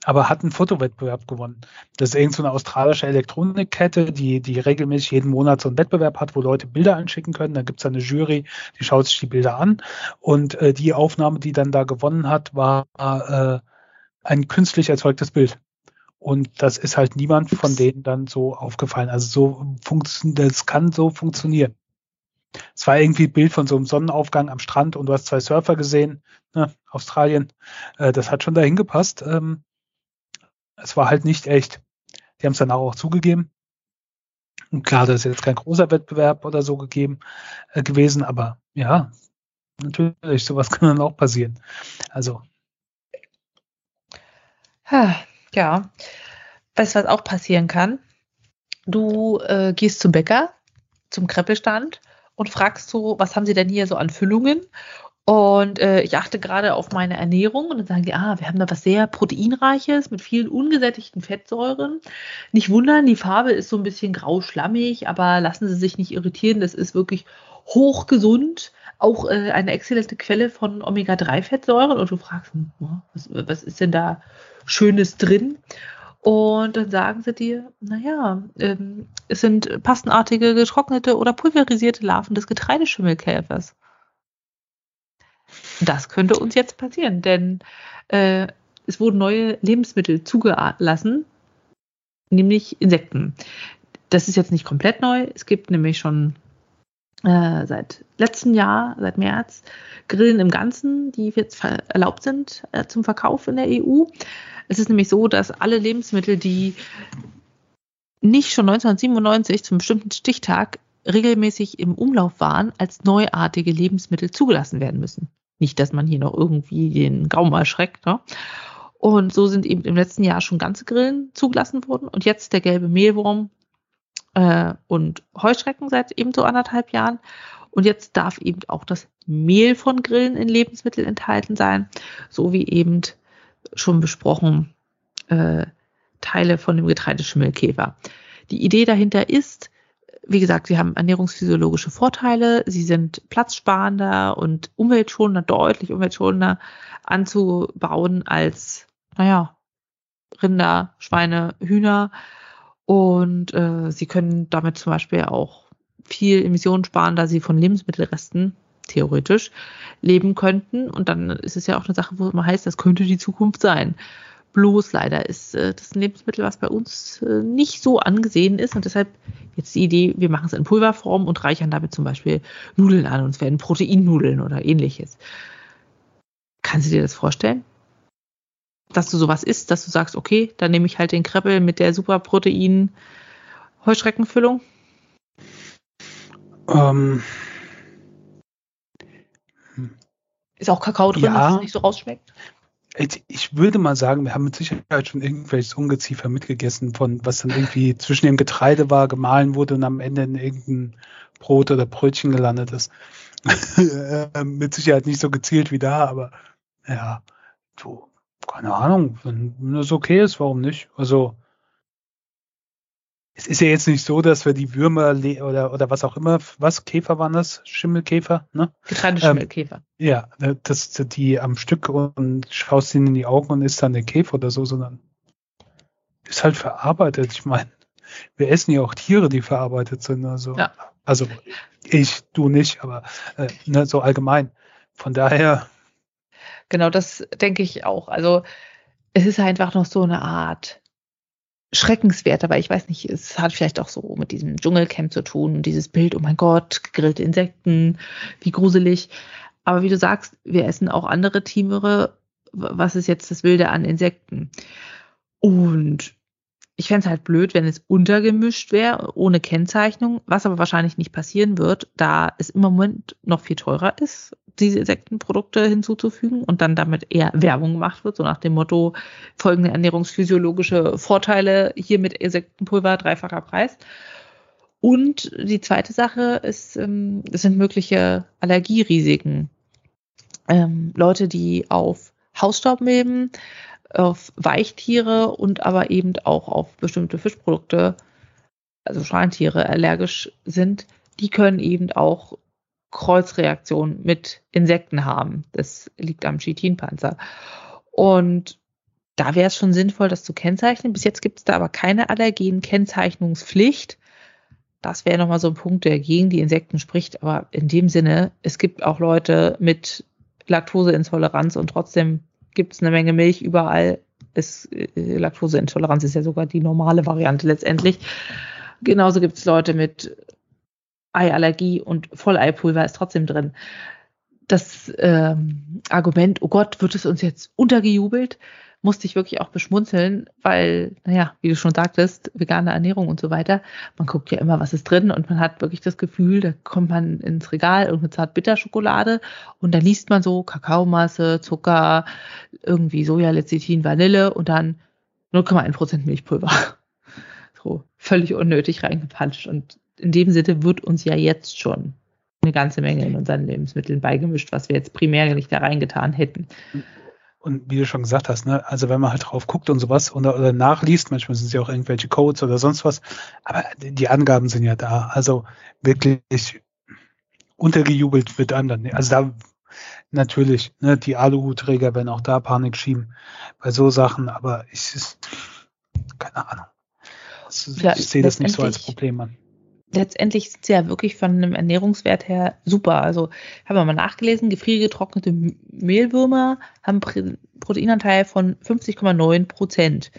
aber hat einen Fotowettbewerb gewonnen. Das ist irgend so eine australische Elektronikkette, die, die regelmäßig jeden Monat so einen Wettbewerb hat, wo Leute Bilder anschicken können. Da gibt es eine Jury, die schaut sich die Bilder an. Und äh, die Aufnahme, die dann da gewonnen hat, war äh, ein künstlich erzeugtes Bild. Und das ist halt niemand von denen dann so aufgefallen. Also so funktioniert, das kann so funktionieren. Es war irgendwie ein Bild von so einem Sonnenaufgang am Strand und du hast zwei Surfer gesehen, ne, Australien. Äh, das hat schon dahin gepasst. Ähm, es war halt nicht echt. Die haben es danach auch zugegeben. Und klar, das ist jetzt kein großer Wettbewerb oder so gegeben äh, gewesen, aber ja, natürlich, sowas kann dann auch passieren. Also. Ja, weißt du, was auch passieren kann? Du äh, gehst zum Bäcker, zum Kreppelstand und fragst so, was haben sie denn hier so an Füllungen? Und äh, ich achte gerade auf meine Ernährung und dann sagen die, ah, wir haben da was sehr proteinreiches mit vielen ungesättigten Fettsäuren. Nicht wundern, die Farbe ist so ein bisschen grau-schlammig, aber lassen Sie sich nicht irritieren, das ist wirklich hochgesund. auch äh, eine exzellente Quelle von Omega-3-Fettsäuren. Und du fragst, hm, was, was ist denn da Schönes drin? Und dann sagen sie dir, naja, ähm, es sind pastenartige, getrocknete oder pulverisierte Larven des Getreideschimmelkäfers. Das könnte uns jetzt passieren, denn äh, es wurden neue Lebensmittel zugelassen, nämlich Insekten. Das ist jetzt nicht komplett neu. Es gibt nämlich schon äh, seit letztem Jahr, seit März, Grillen im Ganzen, die jetzt erlaubt sind äh, zum Verkauf in der EU. Es ist nämlich so, dass alle Lebensmittel, die nicht schon 1997 zum bestimmten Stichtag regelmäßig im Umlauf waren, als neuartige Lebensmittel zugelassen werden müssen. Nicht, dass man hier noch irgendwie den Gaumen erschreckt. Ne? Und so sind eben im letzten Jahr schon ganze Grillen zugelassen worden. Und jetzt der gelbe Mehlwurm äh, und Heuschrecken seit eben so anderthalb Jahren. Und jetzt darf eben auch das Mehl von Grillen in Lebensmitteln enthalten sein, so wie eben schon besprochen äh, Teile von dem Getreideschimmelkäfer. Die Idee dahinter ist, wie gesagt, sie haben ernährungsphysiologische Vorteile, sie sind platzsparender und umweltschonender, deutlich umweltschonender anzubauen als, naja, Rinder, Schweine, Hühner. Und äh, sie können damit zum Beispiel auch viel Emissionen sparen, da sie von Lebensmittelresten theoretisch leben könnten. Und dann ist es ja auch eine Sache, wo man heißt, das könnte die Zukunft sein. Bloß leider ist äh, das ein Lebensmittel, was bei uns äh, nicht so angesehen ist. Und deshalb jetzt die Idee, wir machen es in Pulverform und reichern damit zum Beispiel Nudeln an. Und es werden Proteinnudeln oder ähnliches. Kannst du dir das vorstellen? Dass du sowas isst, dass du sagst, okay, dann nehme ich halt den Kreppel mit der Superprotein Heuschreckenfüllung? Ähm. Ist auch Kakao drin, ja. dass es nicht so rausschmeckt? Ich würde mal sagen, wir haben mit Sicherheit schon irgendwelches Ungeziefer mitgegessen, von was dann irgendwie zwischen dem Getreide war, gemahlen wurde und am Ende in irgendein Brot oder Brötchen gelandet ist. Äh, mit Sicherheit nicht so gezielt wie da, aber ja, so, keine Ahnung, wenn, wenn das okay ist, warum nicht? Also, es ist ja jetzt nicht so, dass wir die Würmer oder, oder was auch immer, was Käfer waren das? Schimmelkäfer, ne? Getreideschimmelkäfer. Ähm, ja, ne, dass die am Stück und schaust ihnen in die Augen und ist dann der Käfer oder so, sondern ist halt verarbeitet. Ich meine, wir essen ja auch Tiere, die verarbeitet sind. Also, ja. also ich, du nicht, aber äh, ne, so allgemein. Von daher. Genau, das denke ich auch. Also es ist einfach noch so eine Art schreckenswert, aber ich weiß nicht, es hat vielleicht auch so mit diesem Dschungelcamp zu tun, dieses Bild, oh mein Gott, gegrillte Insekten, wie gruselig. Aber wie du sagst, wir essen auch andere Tiere. Was ist jetzt das Wilde an Insekten? Und ich fände es halt blöd, wenn es untergemischt wäre, ohne Kennzeichnung, was aber wahrscheinlich nicht passieren wird, da es im Moment noch viel teurer ist, diese Insektenprodukte hinzuzufügen und dann damit eher Werbung gemacht wird, so nach dem Motto folgende ernährungsphysiologische Vorteile hier mit Insektenpulver, dreifacher Preis. Und die zweite Sache ist, ähm, sind mögliche Allergierisiken. Ähm, Leute, die auf Hausstaub leben, auf Weichtiere und aber eben auch auf bestimmte Fischprodukte, also Schalentiere, allergisch sind, die können eben auch Kreuzreaktionen mit Insekten haben. Das liegt am Chitinpanzer. Und da wäre es schon sinnvoll, das zu kennzeichnen. Bis jetzt gibt es da aber keine Allergen-Kennzeichnungspflicht. Das wäre nochmal so ein Punkt, der gegen die Insekten spricht. Aber in dem Sinne, es gibt auch Leute mit Laktoseintoleranz und trotzdem gibt es eine Menge Milch überall. Ist, äh, Laktoseintoleranz ist ja sogar die normale Variante letztendlich. Genauso gibt es Leute mit Eiallergie und Volleipulver ist trotzdem drin. Das ähm, Argument, oh Gott, wird es uns jetzt untergejubelt, musste ich wirklich auch beschmunzeln, weil, naja, wie du schon sagtest, vegane Ernährung und so weiter, man guckt ja immer, was ist drin und man hat wirklich das Gefühl, da kommt man ins Regal, irgendeine Zart-Bitter-Schokolade und da liest man so Kakaomasse, Zucker, irgendwie Sojalecithin, Vanille und dann 0,1% Milchpulver. So, völlig unnötig reingepanscht und in dem Sinne wird uns ja jetzt schon eine ganze Menge in unseren Lebensmitteln beigemischt, was wir jetzt primär nicht da reingetan hätten. Und wie du schon gesagt hast, ne, also wenn man halt drauf guckt und sowas oder, oder nachliest, manchmal sind es ja auch irgendwelche Codes oder sonst was, aber die Angaben sind ja da. Also wirklich untergejubelt wird dann. Also da natürlich, ne, die Aluhutträger werden auch da Panik schieben bei so Sachen, aber ich ist, keine Ahnung. Also, ja, ich sehe das nicht so als Problem an. Letztendlich sind sie ja wirklich von einem Ernährungswert her super. Also haben wir mal nachgelesen, gefriergetrocknete Mehlwürmer haben Proteinanteil von 50,9 Prozent.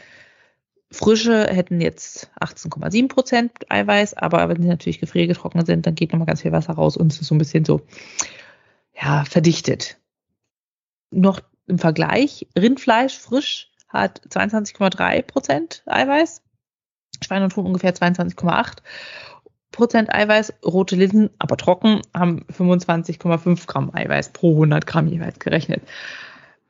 Frische hätten jetzt 18,7 Prozent Eiweiß, aber wenn sie natürlich gefriergetrocknet sind, dann geht nochmal ganz viel Wasser raus und es ist so ein bisschen so, ja, verdichtet. Noch im Vergleich, Rindfleisch frisch hat 22,3 Prozent Eiweiß, Schwein und Huhn ungefähr 22,8 Prozent Eiweiß, rote Linsen, aber trocken, haben 25,5 Gramm Eiweiß pro 100 Gramm jeweils gerechnet.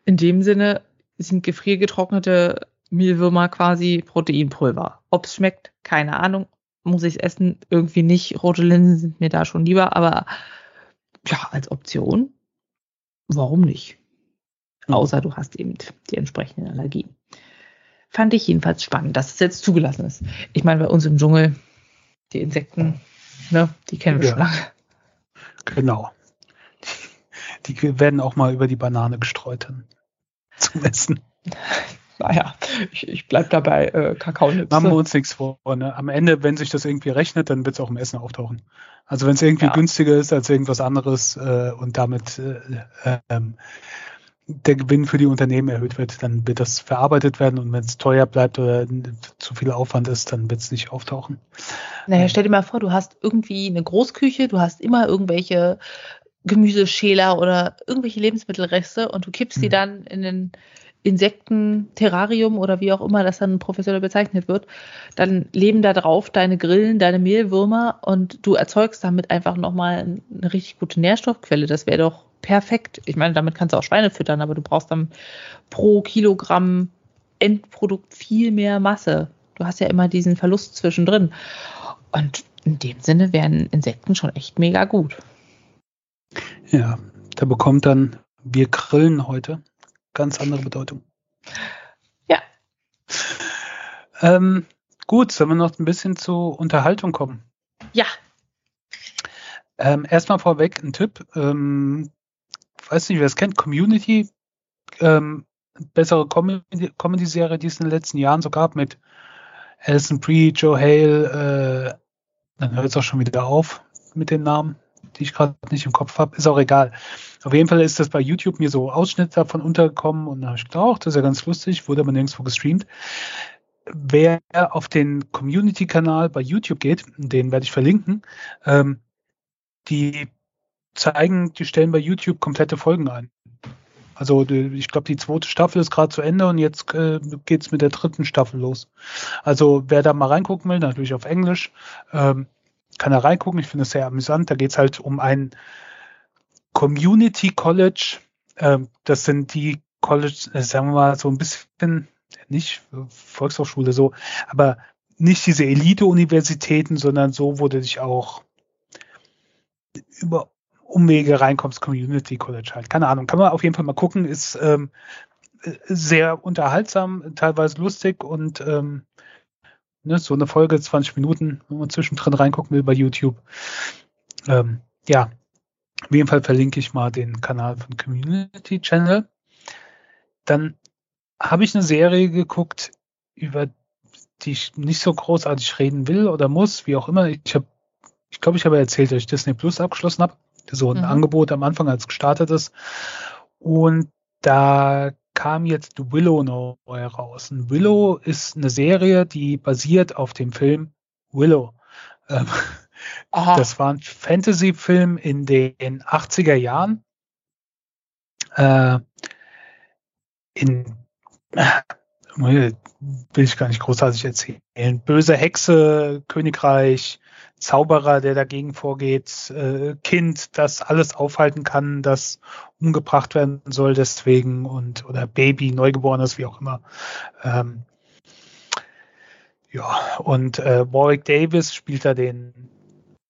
In dem Sinne sind gefriergetrocknete Mehlwürmer quasi Proteinpulver. Ob es schmeckt, keine Ahnung. Muss ich es essen? Irgendwie nicht. Rote Linsen sind mir da schon lieber, aber ja, als Option, warum nicht? Außer du hast eben die entsprechenden Allergien. Fand ich jedenfalls spannend, dass es jetzt zugelassen ist. Ich meine, bei uns im Dschungel, die Insekten, ne, die kennen wir ja. schon lange. Genau. Die, die werden auch mal über die Banane gestreut zum Essen. naja, ich, ich bleib dabei äh, Kakaonüpse. Machen wir uns nichts vor. Ne? Am Ende, wenn sich das irgendwie rechnet, dann wird es auch im Essen auftauchen. Also wenn es irgendwie ja. günstiger ist als irgendwas anderes äh, und damit äh, ähm, der Gewinn für die Unternehmen erhöht wird, dann wird das verarbeitet werden und wenn es teuer bleibt oder zu viel Aufwand ist, dann wird es nicht auftauchen. Naja, stell dir mal vor, du hast irgendwie eine Großküche, du hast immer irgendwelche Gemüseschäler oder irgendwelche Lebensmittelreste und du kippst hm. die mhm. dann in den Insekten-Terrarium oder wie auch immer das dann professionell bezeichnet wird, dann leben da drauf deine Grillen, deine Mehlwürmer und du erzeugst damit einfach nochmal eine richtig gute Nährstoffquelle. Das wäre doch perfekt. Ich meine, damit kannst du auch Schweine füttern, aber du brauchst dann pro Kilogramm Endprodukt viel mehr Masse. Du hast ja immer diesen Verlust zwischendrin. Und in dem Sinne wären Insekten schon echt mega gut. Ja, da bekommt dann wir grillen heute ganz andere Bedeutung. Ja. Ähm, gut, sollen wir noch ein bisschen zur Unterhaltung kommen? Ja. Ähm, erstmal vorweg ein Tipp. Ähm, weiß nicht, wer es kennt, Community. Ähm, bessere Comedy-Serie, die es in den letzten Jahren so gab mit Alison Brie, Joe Hale. Äh, dann hört es auch schon wieder auf mit den Namen die ich gerade nicht im Kopf habe, ist auch egal. Auf jeden Fall ist das bei YouTube mir so Ausschnitte davon untergekommen und da habe ich gedacht, das ist ja ganz lustig, wurde aber nirgendwo gestreamt. Wer auf den Community-Kanal bei YouTube geht, den werde ich verlinken, ähm, die zeigen, die stellen bei YouTube komplette Folgen ein. Also ich glaube, die zweite Staffel ist gerade zu Ende und jetzt äh, es mit der dritten Staffel los. Also wer da mal reingucken will, natürlich auf Englisch, ähm, kann er reingucken. Ich finde es sehr amüsant. Da geht es halt um ein Community College. Ähm, das sind die College, äh, sagen wir mal, so ein bisschen, nicht Volkshochschule so, aber nicht diese Elite-Universitäten, sondern so, wo du dich auch über Umwege reinkommst, Community College halt. Keine Ahnung, kann man auf jeden Fall mal gucken. Ist ähm, sehr unterhaltsam, teilweise lustig und ähm, ne, so eine Folge, 20 Minuten, wenn man zwischendrin reingucken will bei YouTube. Ähm, ja, auf jeden Fall verlinke ich mal den Kanal von Community Channel. Dann habe ich eine Serie geguckt, über die ich nicht so großartig reden will oder muss, wie auch immer. Ich habe, ich glaube, ich habe erzählt, dass ich Disney Plus abgeschlossen habe. So ein mhm. Angebot am Anfang, als gestartet ist. Und da kam jetzt Willow neu raus. Und Willow ist eine Serie, die basiert auf dem Film Willow. Ähm, das war ein Fantasy-Film in den 80er Jahren. Äh, in äh, will ich gar nicht großartig erzählen. Böse Hexe, Königreich, Zauberer, der dagegen vorgeht, äh, Kind, das alles aufhalten kann, das umgebracht werden soll deswegen und oder Baby, Neugeborenes, wie auch immer. Ähm, ja, und äh, Warwick Davis spielt da den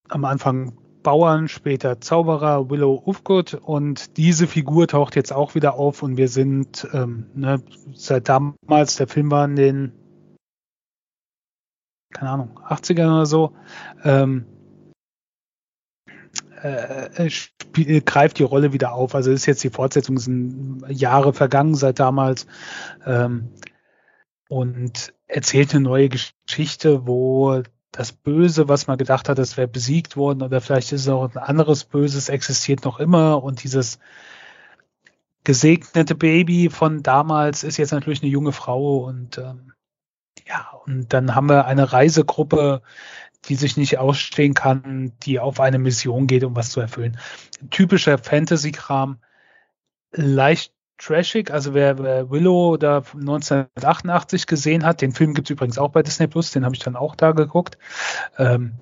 am Anfang Bauern, später Zauberer Willow Ufgood und diese Figur taucht jetzt auch wieder auf und wir sind ähm, ne, seit damals, der Film war in den keine Ahnung, 80ern oder so, ähm, äh, spiel, greift die Rolle wieder auf. Also ist jetzt die Fortsetzung, sind Jahre vergangen seit damals ähm, und erzählt eine neue Geschichte, wo das Böse, was man gedacht hat, das wäre besiegt worden oder vielleicht ist es auch ein anderes Böses, existiert noch immer und dieses gesegnete Baby von damals ist jetzt natürlich eine junge Frau und ähm, ja, und dann haben wir eine Reisegruppe, die sich nicht ausstehen kann, die auf eine Mission geht, um was zu erfüllen. Typischer Fantasy-Kram, leicht trashig, also wer, wer Willow da 1988 gesehen hat, den Film gibt es übrigens auch bei Disney Plus, den habe ich dann auch da geguckt. Ähm,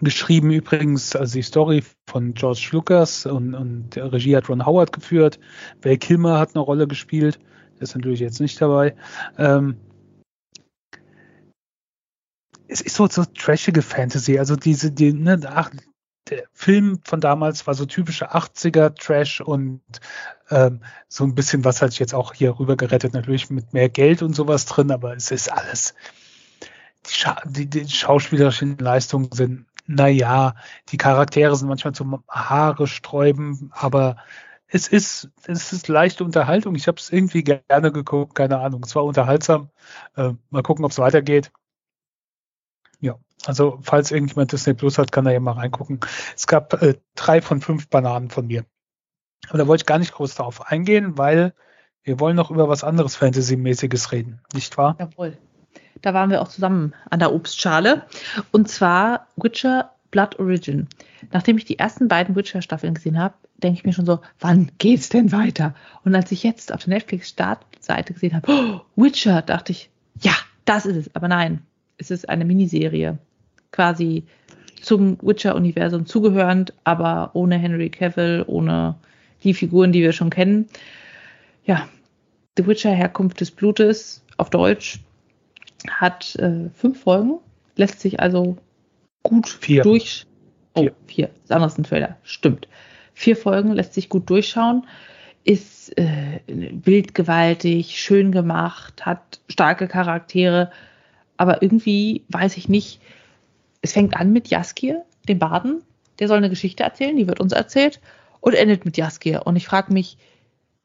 geschrieben übrigens, also die Story von George Lucas und, und Regie hat Ron Howard geführt. Val Kilmer hat eine Rolle gespielt, ist natürlich jetzt nicht dabei. Ähm, es ist so, so trashige Fantasy, also diese, die, ne, ach, der Film von damals war so typische 80er Trash und ähm, so ein bisschen was hat sich jetzt auch hier rüber gerettet, natürlich mit mehr Geld und sowas drin, aber es ist alles, die, Scha die, die schauspielerischen Leistungen sind, naja, die Charaktere sind manchmal zum Haare sträuben, aber es ist, es ist leichte Unterhaltung. Ich habe es irgendwie gerne geguckt, keine Ahnung. Es war unterhaltsam. Äh, mal gucken, ob es weitergeht. Ja, also falls irgendjemand Disney Plus hat, kann er ja mal reingucken. Es gab äh, drei von fünf Bananen von mir. Aber da wollte ich gar nicht groß darauf eingehen, weil wir wollen noch über was anderes Fantasy-mäßiges reden, nicht wahr? Jawohl. Da waren wir auch zusammen an der Obstschale. Und zwar Witcher Blood Origin. Nachdem ich die ersten beiden Witcher-Staffeln gesehen habe, denke ich mir schon so, wann geht's denn weiter? Und als ich jetzt auf der Netflix-Startseite gesehen habe, oh, Witcher, dachte ich, ja, das ist es. Aber nein, es ist eine Miniserie. Quasi zum Witcher-Universum zugehörend, aber ohne Henry Cavill, ohne die Figuren, die wir schon kennen. Ja, The Witcher Herkunft des Blutes auf Deutsch hat äh, fünf Folgen, lässt sich also gut vier. durch. Oh, vier. vier. Das andere ist ein Trailer. Stimmt. Vier Folgen lässt sich gut durchschauen, ist äh, bildgewaltig, schön gemacht, hat starke Charaktere, aber irgendwie weiß ich nicht. Es fängt an mit Jaskir, dem Baden, der soll eine Geschichte erzählen, die wird uns erzählt, und endet mit Jaskir. Und ich frage mich,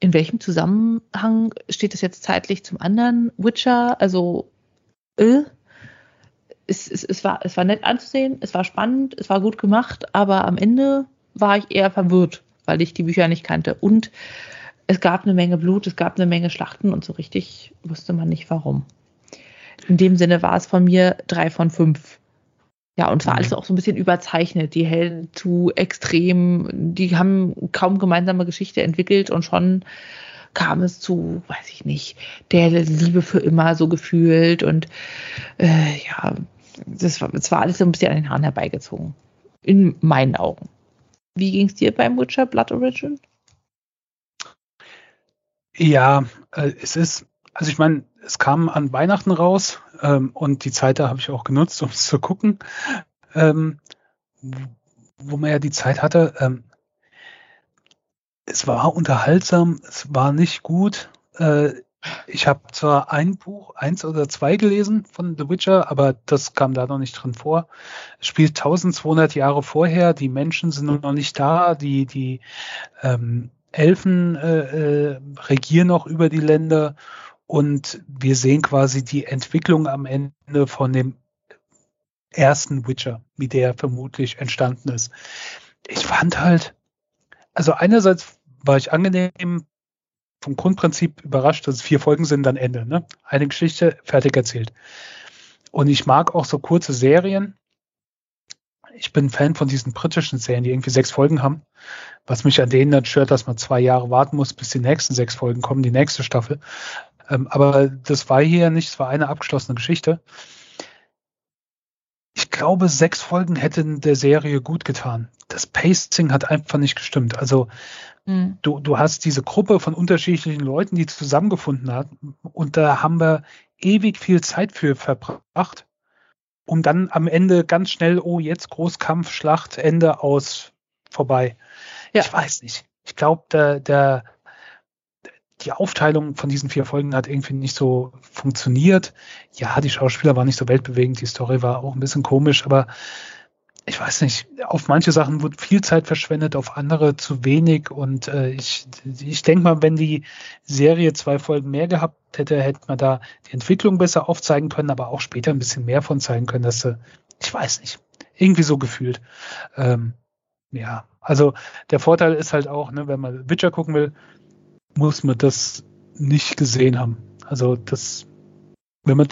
in welchem Zusammenhang steht das jetzt zeitlich zum anderen Witcher? Also, äh, es, es, es, war, es war nett anzusehen, es war spannend, es war gut gemacht, aber am Ende war ich eher verwirrt, weil ich die Bücher nicht kannte. Und es gab eine Menge Blut, es gab eine Menge Schlachten und so richtig wusste man nicht warum. In dem Sinne war es von mir drei von fünf. Ja, und war mhm. alles auch so ein bisschen überzeichnet. Die Helden zu extrem, die haben kaum gemeinsame Geschichte entwickelt und schon kam es zu, weiß ich nicht, der Liebe für immer so gefühlt und äh, ja, das war, das war alles so ein bisschen an den Haaren herbeigezogen. In meinen Augen. Wie ging es dir beim Witcher Blood Origin? Ja, äh, es ist, also ich meine, es kam an Weihnachten raus ähm, und die Zeit da habe ich auch genutzt, um es zu gucken. Ähm, wo man ja die Zeit hatte, ähm, es war unterhaltsam, es war nicht gut. Äh, ich habe zwar ein Buch, eins oder zwei gelesen von The Witcher, aber das kam da noch nicht drin vor. Es spielt 1200 Jahre vorher, die Menschen sind noch nicht da, die, die ähm, Elfen äh, äh, regieren noch über die Länder und wir sehen quasi die Entwicklung am Ende von dem ersten Witcher, wie der vermutlich entstanden ist. Ich fand halt, also einerseits war ich angenehm vom Grundprinzip überrascht, dass es vier Folgen sind, dann Ende. Ne? Eine Geschichte, fertig erzählt. Und ich mag auch so kurze Serien. Ich bin Fan von diesen britischen Serien, die irgendwie sechs Folgen haben. Was mich an denen dann stört, dass man zwei Jahre warten muss, bis die nächsten sechs Folgen kommen, die nächste Staffel. Ähm, aber das war hier nicht, es war eine abgeschlossene Geschichte ich glaube, sechs Folgen hätten der Serie gut getan. Das Pacing hat einfach nicht gestimmt. Also mhm. du, du hast diese Gruppe von unterschiedlichen Leuten, die zusammengefunden haben und da haben wir ewig viel Zeit für verbracht, um dann am Ende ganz schnell, oh, jetzt Großkampf, Schlacht, Ende aus, vorbei. Ja. Ich weiß nicht. Ich glaube, der, der, die Aufteilung von diesen vier Folgen hat irgendwie nicht so funktioniert. Ja, die Schauspieler waren nicht so weltbewegend, die Story war auch ein bisschen komisch, aber ich weiß nicht, auf manche Sachen wird viel Zeit verschwendet, auf andere zu wenig. Und äh, ich, ich denke mal, wenn die Serie zwei Folgen mehr gehabt hätte, hätte man da die Entwicklung besser aufzeigen können, aber auch später ein bisschen mehr von zeigen können, dass sie, ich weiß nicht, irgendwie so gefühlt. Ähm, ja, also der Vorteil ist halt auch, ne, wenn man Witcher gucken will, muss man das nicht gesehen haben. Also das, wenn man,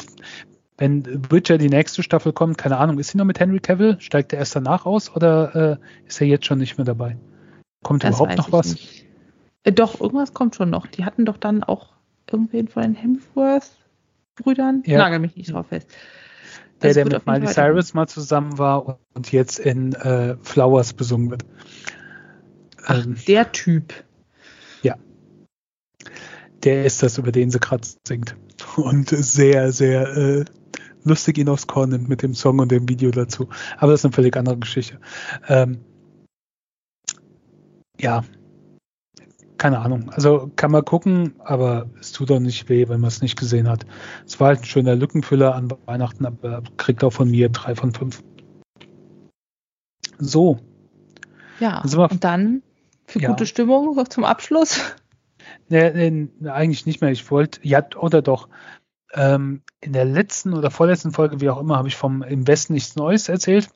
wenn Witcher die nächste Staffel kommt, keine Ahnung, ist sie noch mit Henry Cavill? Steigt er erst danach aus oder äh, ist er jetzt schon nicht mehr dabei? Kommt das überhaupt noch was? Äh, doch, irgendwas kommt schon noch. Die hatten doch dann auch irgendwen von den Hemsworth-Brüdern. Ja. Nagel mich nicht drauf fest. Der, also der mit Miley Cyrus mal zusammen war und jetzt in äh, Flowers besungen wird. Ach, ähm, der Typ. Der ist das, über den sie gerade singt. Und sehr, sehr äh, lustig ihn aufs Korn nimmt mit dem Song und dem Video dazu. Aber das ist eine völlig andere Geschichte. Ähm, ja, keine Ahnung. Also kann man gucken, aber es tut auch nicht weh, wenn man es nicht gesehen hat. Es war halt ein schöner Lückenfüller an Weihnachten, aber kriegt auch von mir drei von fünf. So. Ja, und dann für ja. gute Stimmung noch zum Abschluss. Nee, nee, eigentlich nicht mehr. Ich wollte, ja, oder doch. Ähm, in der letzten oder vorletzten Folge, wie auch immer, habe ich vom Im Westen nichts Neues erzählt.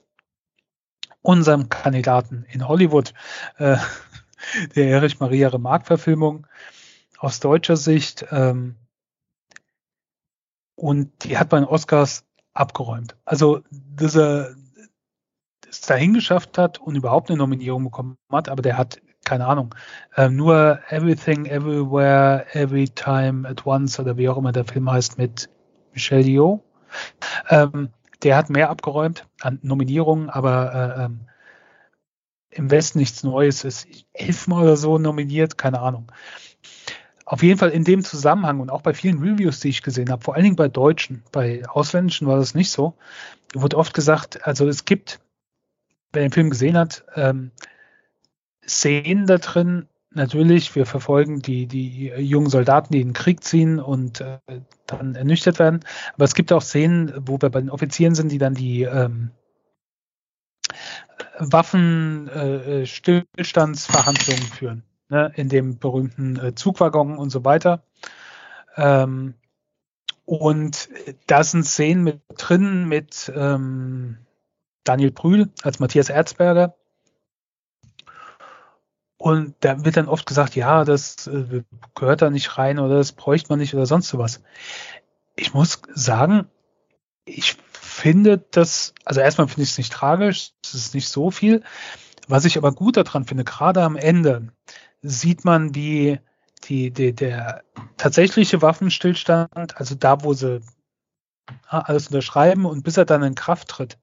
Unserem Kandidaten in Hollywood, äh, der Erich Maria Remarque-Verfilmung aus deutscher Sicht. Ähm, und die hat bei den Oscars abgeräumt. Also, dass er es dahin geschafft hat und überhaupt eine Nominierung bekommen hat, aber der hat keine Ahnung, äh, nur Everything, Everywhere, Every Time at Once oder wie auch immer der Film heißt mit Michelle Yeoh. Ähm, der hat mehr abgeräumt an Nominierungen, aber äh, ähm, im Westen nichts Neues ist elfmal oder so nominiert, keine Ahnung. Auf jeden Fall in dem Zusammenhang und auch bei vielen Reviews, die ich gesehen habe, vor allen Dingen bei Deutschen, bei Ausländischen war das nicht so, wurde oft gesagt, also es gibt, wer den Film gesehen hat, ähm, Szenen da drin. Natürlich, wir verfolgen die, die jungen Soldaten, die in den Krieg ziehen und äh, dann ernüchtert werden. Aber es gibt auch Szenen, wo wir bei den Offizieren sind, die dann die ähm, Waffen äh, Stillstandsverhandlungen führen, ne, in dem berühmten äh, Zugwaggon und so weiter. Ähm, und da sind Szenen mit drin mit ähm, Daniel Brühl als Matthias Erzberger, und da wird dann oft gesagt, ja, das äh, gehört da nicht rein oder das bräuchte man nicht oder sonst sowas. Ich muss sagen, ich finde das, also erstmal finde ich es nicht tragisch, es ist nicht so viel. Was ich aber gut daran finde, gerade am Ende sieht man, wie die, die, der tatsächliche Waffenstillstand, also da, wo sie alles unterschreiben und bis er dann in Kraft tritt.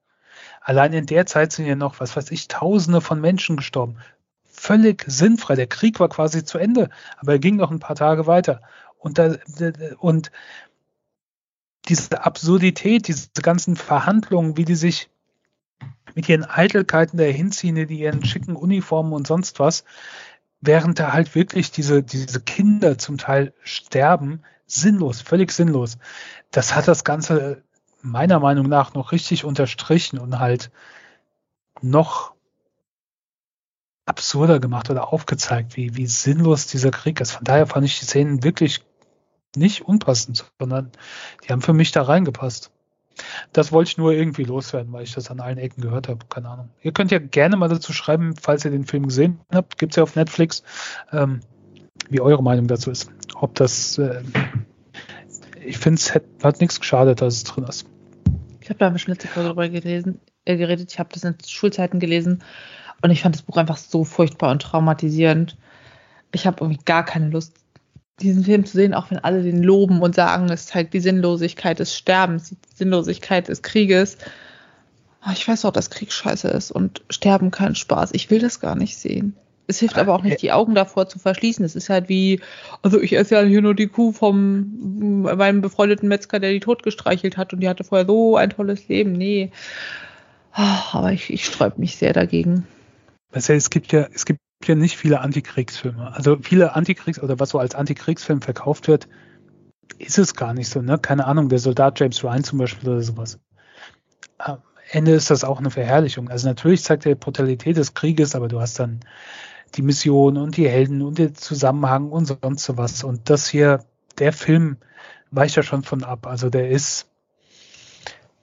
Allein in der Zeit sind ja noch, was weiß ich, Tausende von Menschen gestorben völlig sinnfrei. Der Krieg war quasi zu Ende, aber er ging noch ein paar Tage weiter. Und, da, und diese Absurdität, diese ganzen Verhandlungen, wie die sich mit ihren Eitelkeiten da hinziehen, in ihren schicken Uniformen und sonst was, während da halt wirklich diese, diese Kinder zum Teil sterben, sinnlos, völlig sinnlos. Das hat das Ganze meiner Meinung nach noch richtig unterstrichen und halt noch absurder gemacht oder aufgezeigt, wie, wie sinnlos dieser Krieg ist. Von daher fand ich die Szenen wirklich nicht unpassend, sondern die haben für mich da reingepasst. Das wollte ich nur irgendwie loswerden, weil ich das an allen Ecken gehört habe. Keine Ahnung. Ihr könnt ja gerne mal dazu schreiben, falls ihr den Film gesehen habt. Gibt es ja auf Netflix, ähm, wie eure Meinung dazu ist. Ob das, äh, ich finde, es hat, hat nichts geschadet, dass es drin ist. Ich habe da schon letzte Folge drüber gelesen, äh, geredet. Ich habe das in Schulzeiten gelesen und ich fand das Buch einfach so furchtbar und traumatisierend. Ich habe irgendwie gar keine Lust, diesen Film zu sehen, auch wenn alle den loben und sagen, es zeigt die Sinnlosigkeit des Sterbens, die Sinnlosigkeit des Krieges. Ah, ich weiß auch, dass Krieg scheiße ist und Sterben kein Spaß. Ich will das gar nicht sehen. Es hilft aber auch nicht, die Augen davor zu verschließen. Es ist halt wie, also ich esse ja hier nur die Kuh vom meinem befreundeten Metzger, der die tot gestreichelt hat und die hatte vorher so ein tolles Leben. Nee. Ah, aber ich, ich sträub mich sehr dagegen es gibt ja, es gibt ja nicht viele Antikriegsfilme. Also viele Antikriegs- oder was so als Antikriegsfilm verkauft wird, ist es gar nicht so, ne? Keine Ahnung, der Soldat James Ryan zum Beispiel oder sowas. Ähm, Ende ist das auch eine Verherrlichung. Also natürlich zeigt er die Brutalität des Krieges, aber du hast dann die Mission und die Helden und den Zusammenhang und sonst sowas. Und das hier, der Film weicht ja schon von ab. Also der ist,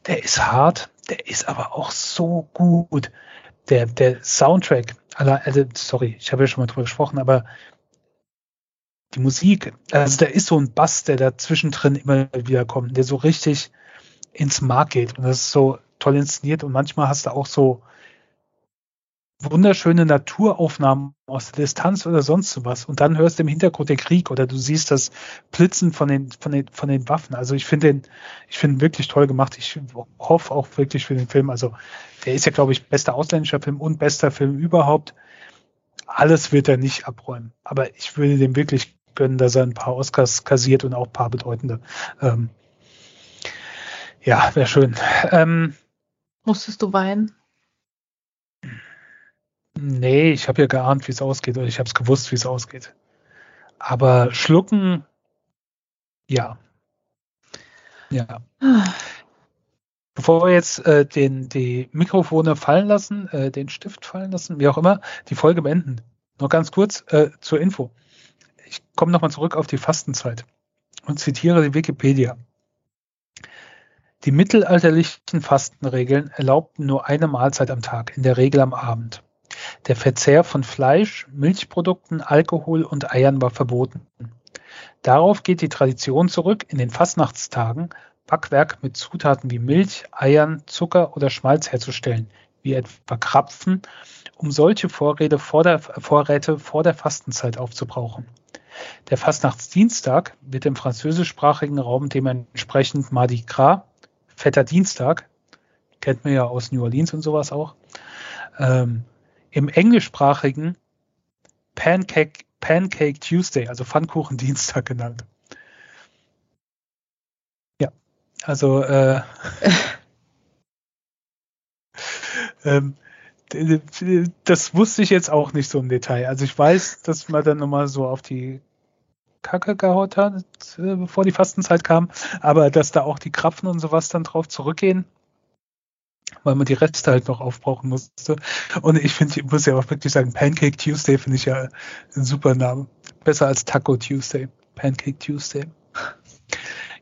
der ist hart, der ist aber auch so gut. Der, der Soundtrack, also, sorry, ich habe ja schon mal drüber gesprochen, aber die Musik, also da ist so ein Bass, der da zwischendrin immer wieder kommt, der so richtig ins Mark geht. Und das ist so toll inszeniert. Und manchmal hast du auch so wunderschöne Naturaufnahmen aus der Distanz oder sonst was. Und dann hörst du im Hintergrund den Krieg oder du siehst das Blitzen von den, von den, von den Waffen. Also ich finde den, ich finde wirklich toll gemacht. Ich hoffe auch wirklich für den Film. Also der ist ja, glaube ich, bester ausländischer Film und bester Film überhaupt. Alles wird er nicht abräumen. Aber ich würde dem wirklich gönnen, dass er ein paar Oscars kassiert und auch ein paar bedeutende. Ähm, ja, wäre schön. Ähm, Musstest du weinen? Nee, ich habe ja geahnt, wie es ausgeht, oder ich habe es gewusst, wie es ausgeht. Aber schlucken, ja. Ja. Bevor wir jetzt äh, den, die Mikrofone fallen lassen, äh, den Stift fallen lassen, wie auch immer, die Folge beenden. Noch ganz kurz äh, zur Info. Ich komme nochmal zurück auf die Fastenzeit und zitiere die Wikipedia. Die mittelalterlichen Fastenregeln erlaubten nur eine Mahlzeit am Tag, in der Regel am Abend. Der Verzehr von Fleisch, Milchprodukten, Alkohol und Eiern war verboten. Darauf geht die Tradition zurück, in den Fastnachtstagen Backwerk mit Zutaten wie Milch, Eiern, Zucker oder Schmalz herzustellen, wie etwa Krapfen, um solche Vorräte vor der, Vorräte vor der Fastenzeit aufzubrauchen. Der Fastnachtsdienstag wird im französischsprachigen Raum dementsprechend Mardi Gras, Fetter Dienstag, kennt man ja aus New Orleans und sowas auch, ähm, im englischsprachigen Pancake, Pancake Tuesday, also Pfannkuchendienstag genannt. Ja, also äh, ähm, das wusste ich jetzt auch nicht so im Detail. Also ich weiß, dass man dann nochmal so auf die Kacke gehaut hat, äh, bevor die Fastenzeit kam, aber dass da auch die Krapfen und sowas dann drauf zurückgehen, weil man die Reste halt noch aufbrauchen musste. Und ich finde, ich muss ja auch wirklich sagen, Pancake Tuesday finde ich ja ein super Name. Besser als Taco Tuesday. Pancake Tuesday.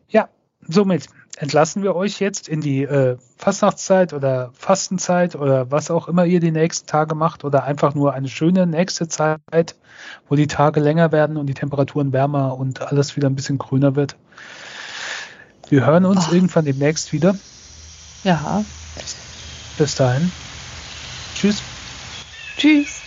Ja, somit entlassen wir euch jetzt in die äh, Fastnachtszeit oder Fastenzeit oder was auch immer ihr die nächsten Tage macht oder einfach nur eine schöne nächste Zeit, wo die Tage länger werden und die Temperaturen wärmer und alles wieder ein bisschen grüner wird. Wir hören uns Ach. irgendwann demnächst wieder. Ja. Bis dahin. Tschüss. Tschüss.